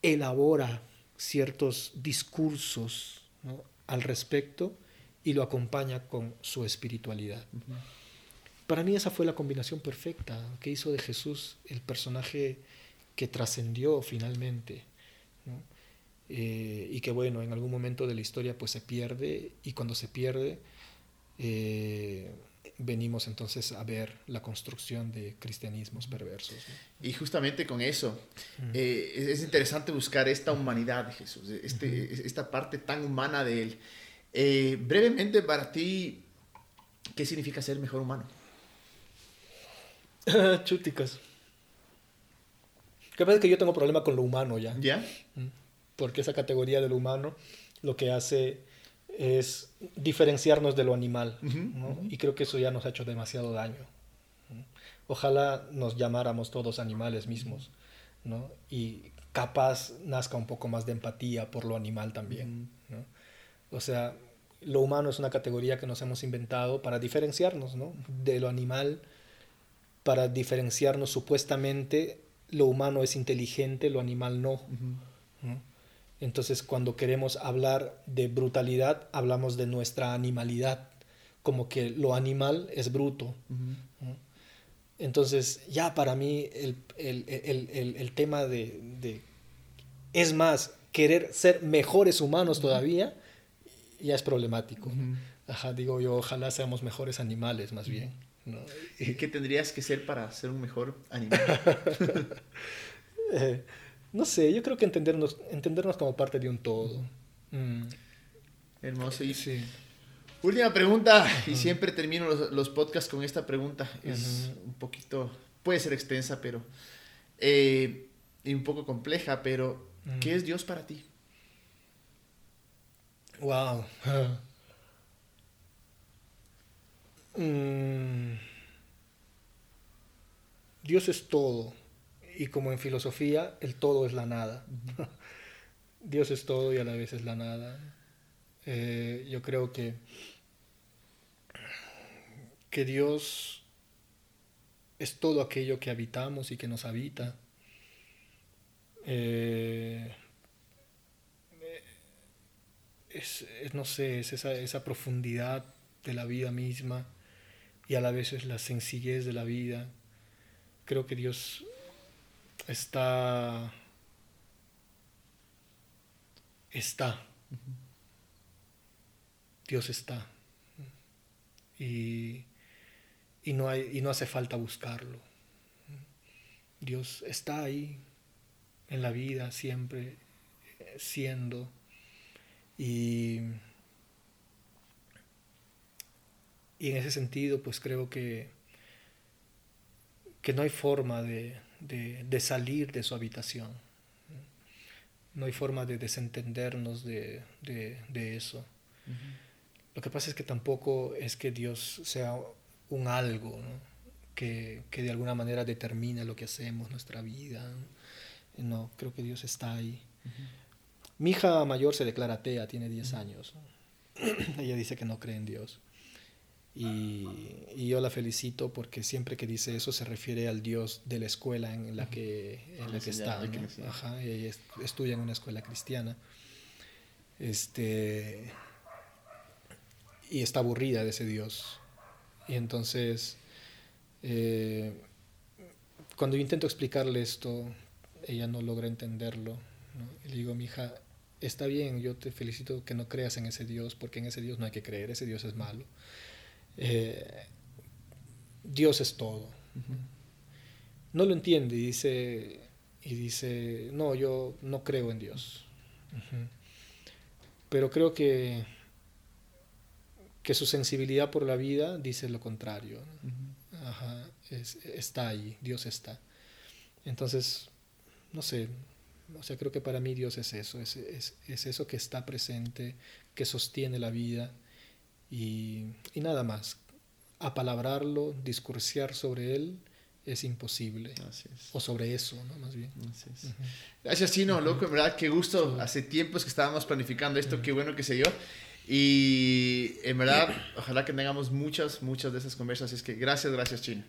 elabora ciertos discursos al respecto y lo acompaña con su espiritualidad. Para mí esa fue la combinación perfecta que hizo de Jesús el personaje que trascendió finalmente. Eh, y que bueno, en algún momento de la historia pues se pierde y cuando se pierde eh, venimos entonces a ver la construcción de cristianismos perversos. Y justamente con eso eh, es interesante buscar esta humanidad de Jesús, este, esta parte tan humana de Él. brevemente para ti, ¿qué significa ser mejor humano? Chúticas. Que pasa que yo tengo problema con lo humano ya. ¿Ya? Mm. Porque esa categoría de lo humano lo que hace es diferenciarnos de lo animal. Y creo que eso ya nos ha hecho demasiado daño. Ojalá nos llamáramos todos animales mismos. ¿no? Y capaz nazca un poco más de empatía por lo animal también. ¿no? O sea, lo humano es una categoría que nos hemos inventado para diferenciarnos ¿no? de lo animal, para diferenciarnos supuestamente lo humano es inteligente, lo animal no. Entonces, cuando queremos hablar de brutalidad, hablamos de nuestra animalidad, como que lo animal es bruto. Entonces, ya para mí el, tema de, Es más, querer ser mejores humanos todavía ya es problemático. Ajá, digo yo, ojalá seamos mejores animales más bien. ¿No? ¿Y qué tendrías que ser para ser un mejor animal? Eh, no sé, yo creo que entendernos, entendernos como parte de un todo. Mm. Hermoso. Y sí. Última pregunta, y siempre termino los, los, podcasts con esta pregunta. Es un poquito, puede ser extensa, pero... Eh, y un poco compleja, pero ¿qué es Dios para ti? Wow. Mm. Dios es todo. Y como en filosofía, el todo es la nada. Dios es todo y a la vez es la nada. Eh, yo creo que, que Dios es todo aquello que habitamos y que nos habita. Eh, es, no sé, es esa, esa profundidad de la vida misma y a la vez es la sencillez de la vida. Creo que Dios está... Está. Dios está. Y, y, no hay, y no hace falta buscarlo. Dios está ahí en la vida siempre siendo y Y en ese sentido, pues creo que, que no hay forma de, salir de su habitación. No hay forma de desentendernos de, eso. Lo que pasa es que tampoco es que Dios sea un algo que, de alguna manera determina lo que hacemos, nuestra vida. No, creo que Dios está ahí. Mi hija mayor se declara atea, tiene 10 años. Ella dice que no cree en Dios. Y, yo la felicito porque siempre que dice eso se refiere al Dios de la escuela en la que, en la que está. Ajá, ella estudia en una escuela cristiana. Este, y está aburrida de ese Dios. Y entonces, eh, cuando yo intento explicarle esto, ella no logra entenderlo. Y le digo, mi hija, está bien, yo te felicito que no creas en ese Dios, porque en ese Dios no hay que creer, ese Dios es malo. Eh, Dios es todo. No lo entiende y dice, y dice, no, yo no creo en Dios. Pero creo que, que su sensibilidad por la vida dice lo contrario. está ahí, Dios está. Entonces, no sé, o sea, creo que para mí Dios es eso, es, es eso que está presente, que sostiene la vida y, nada más. Apalabrarlo, discursiar sobre él es imposible. O sobre eso, ¿no? Más bien. Gracias, Chino, loco, en verdad, qué gusto. Hace tiempos que estábamos planificando esto, qué bueno que se dio. Y en verdad, ojalá que tengamos muchas, muchas de esas conversas. Es que gracias, gracias, Chino.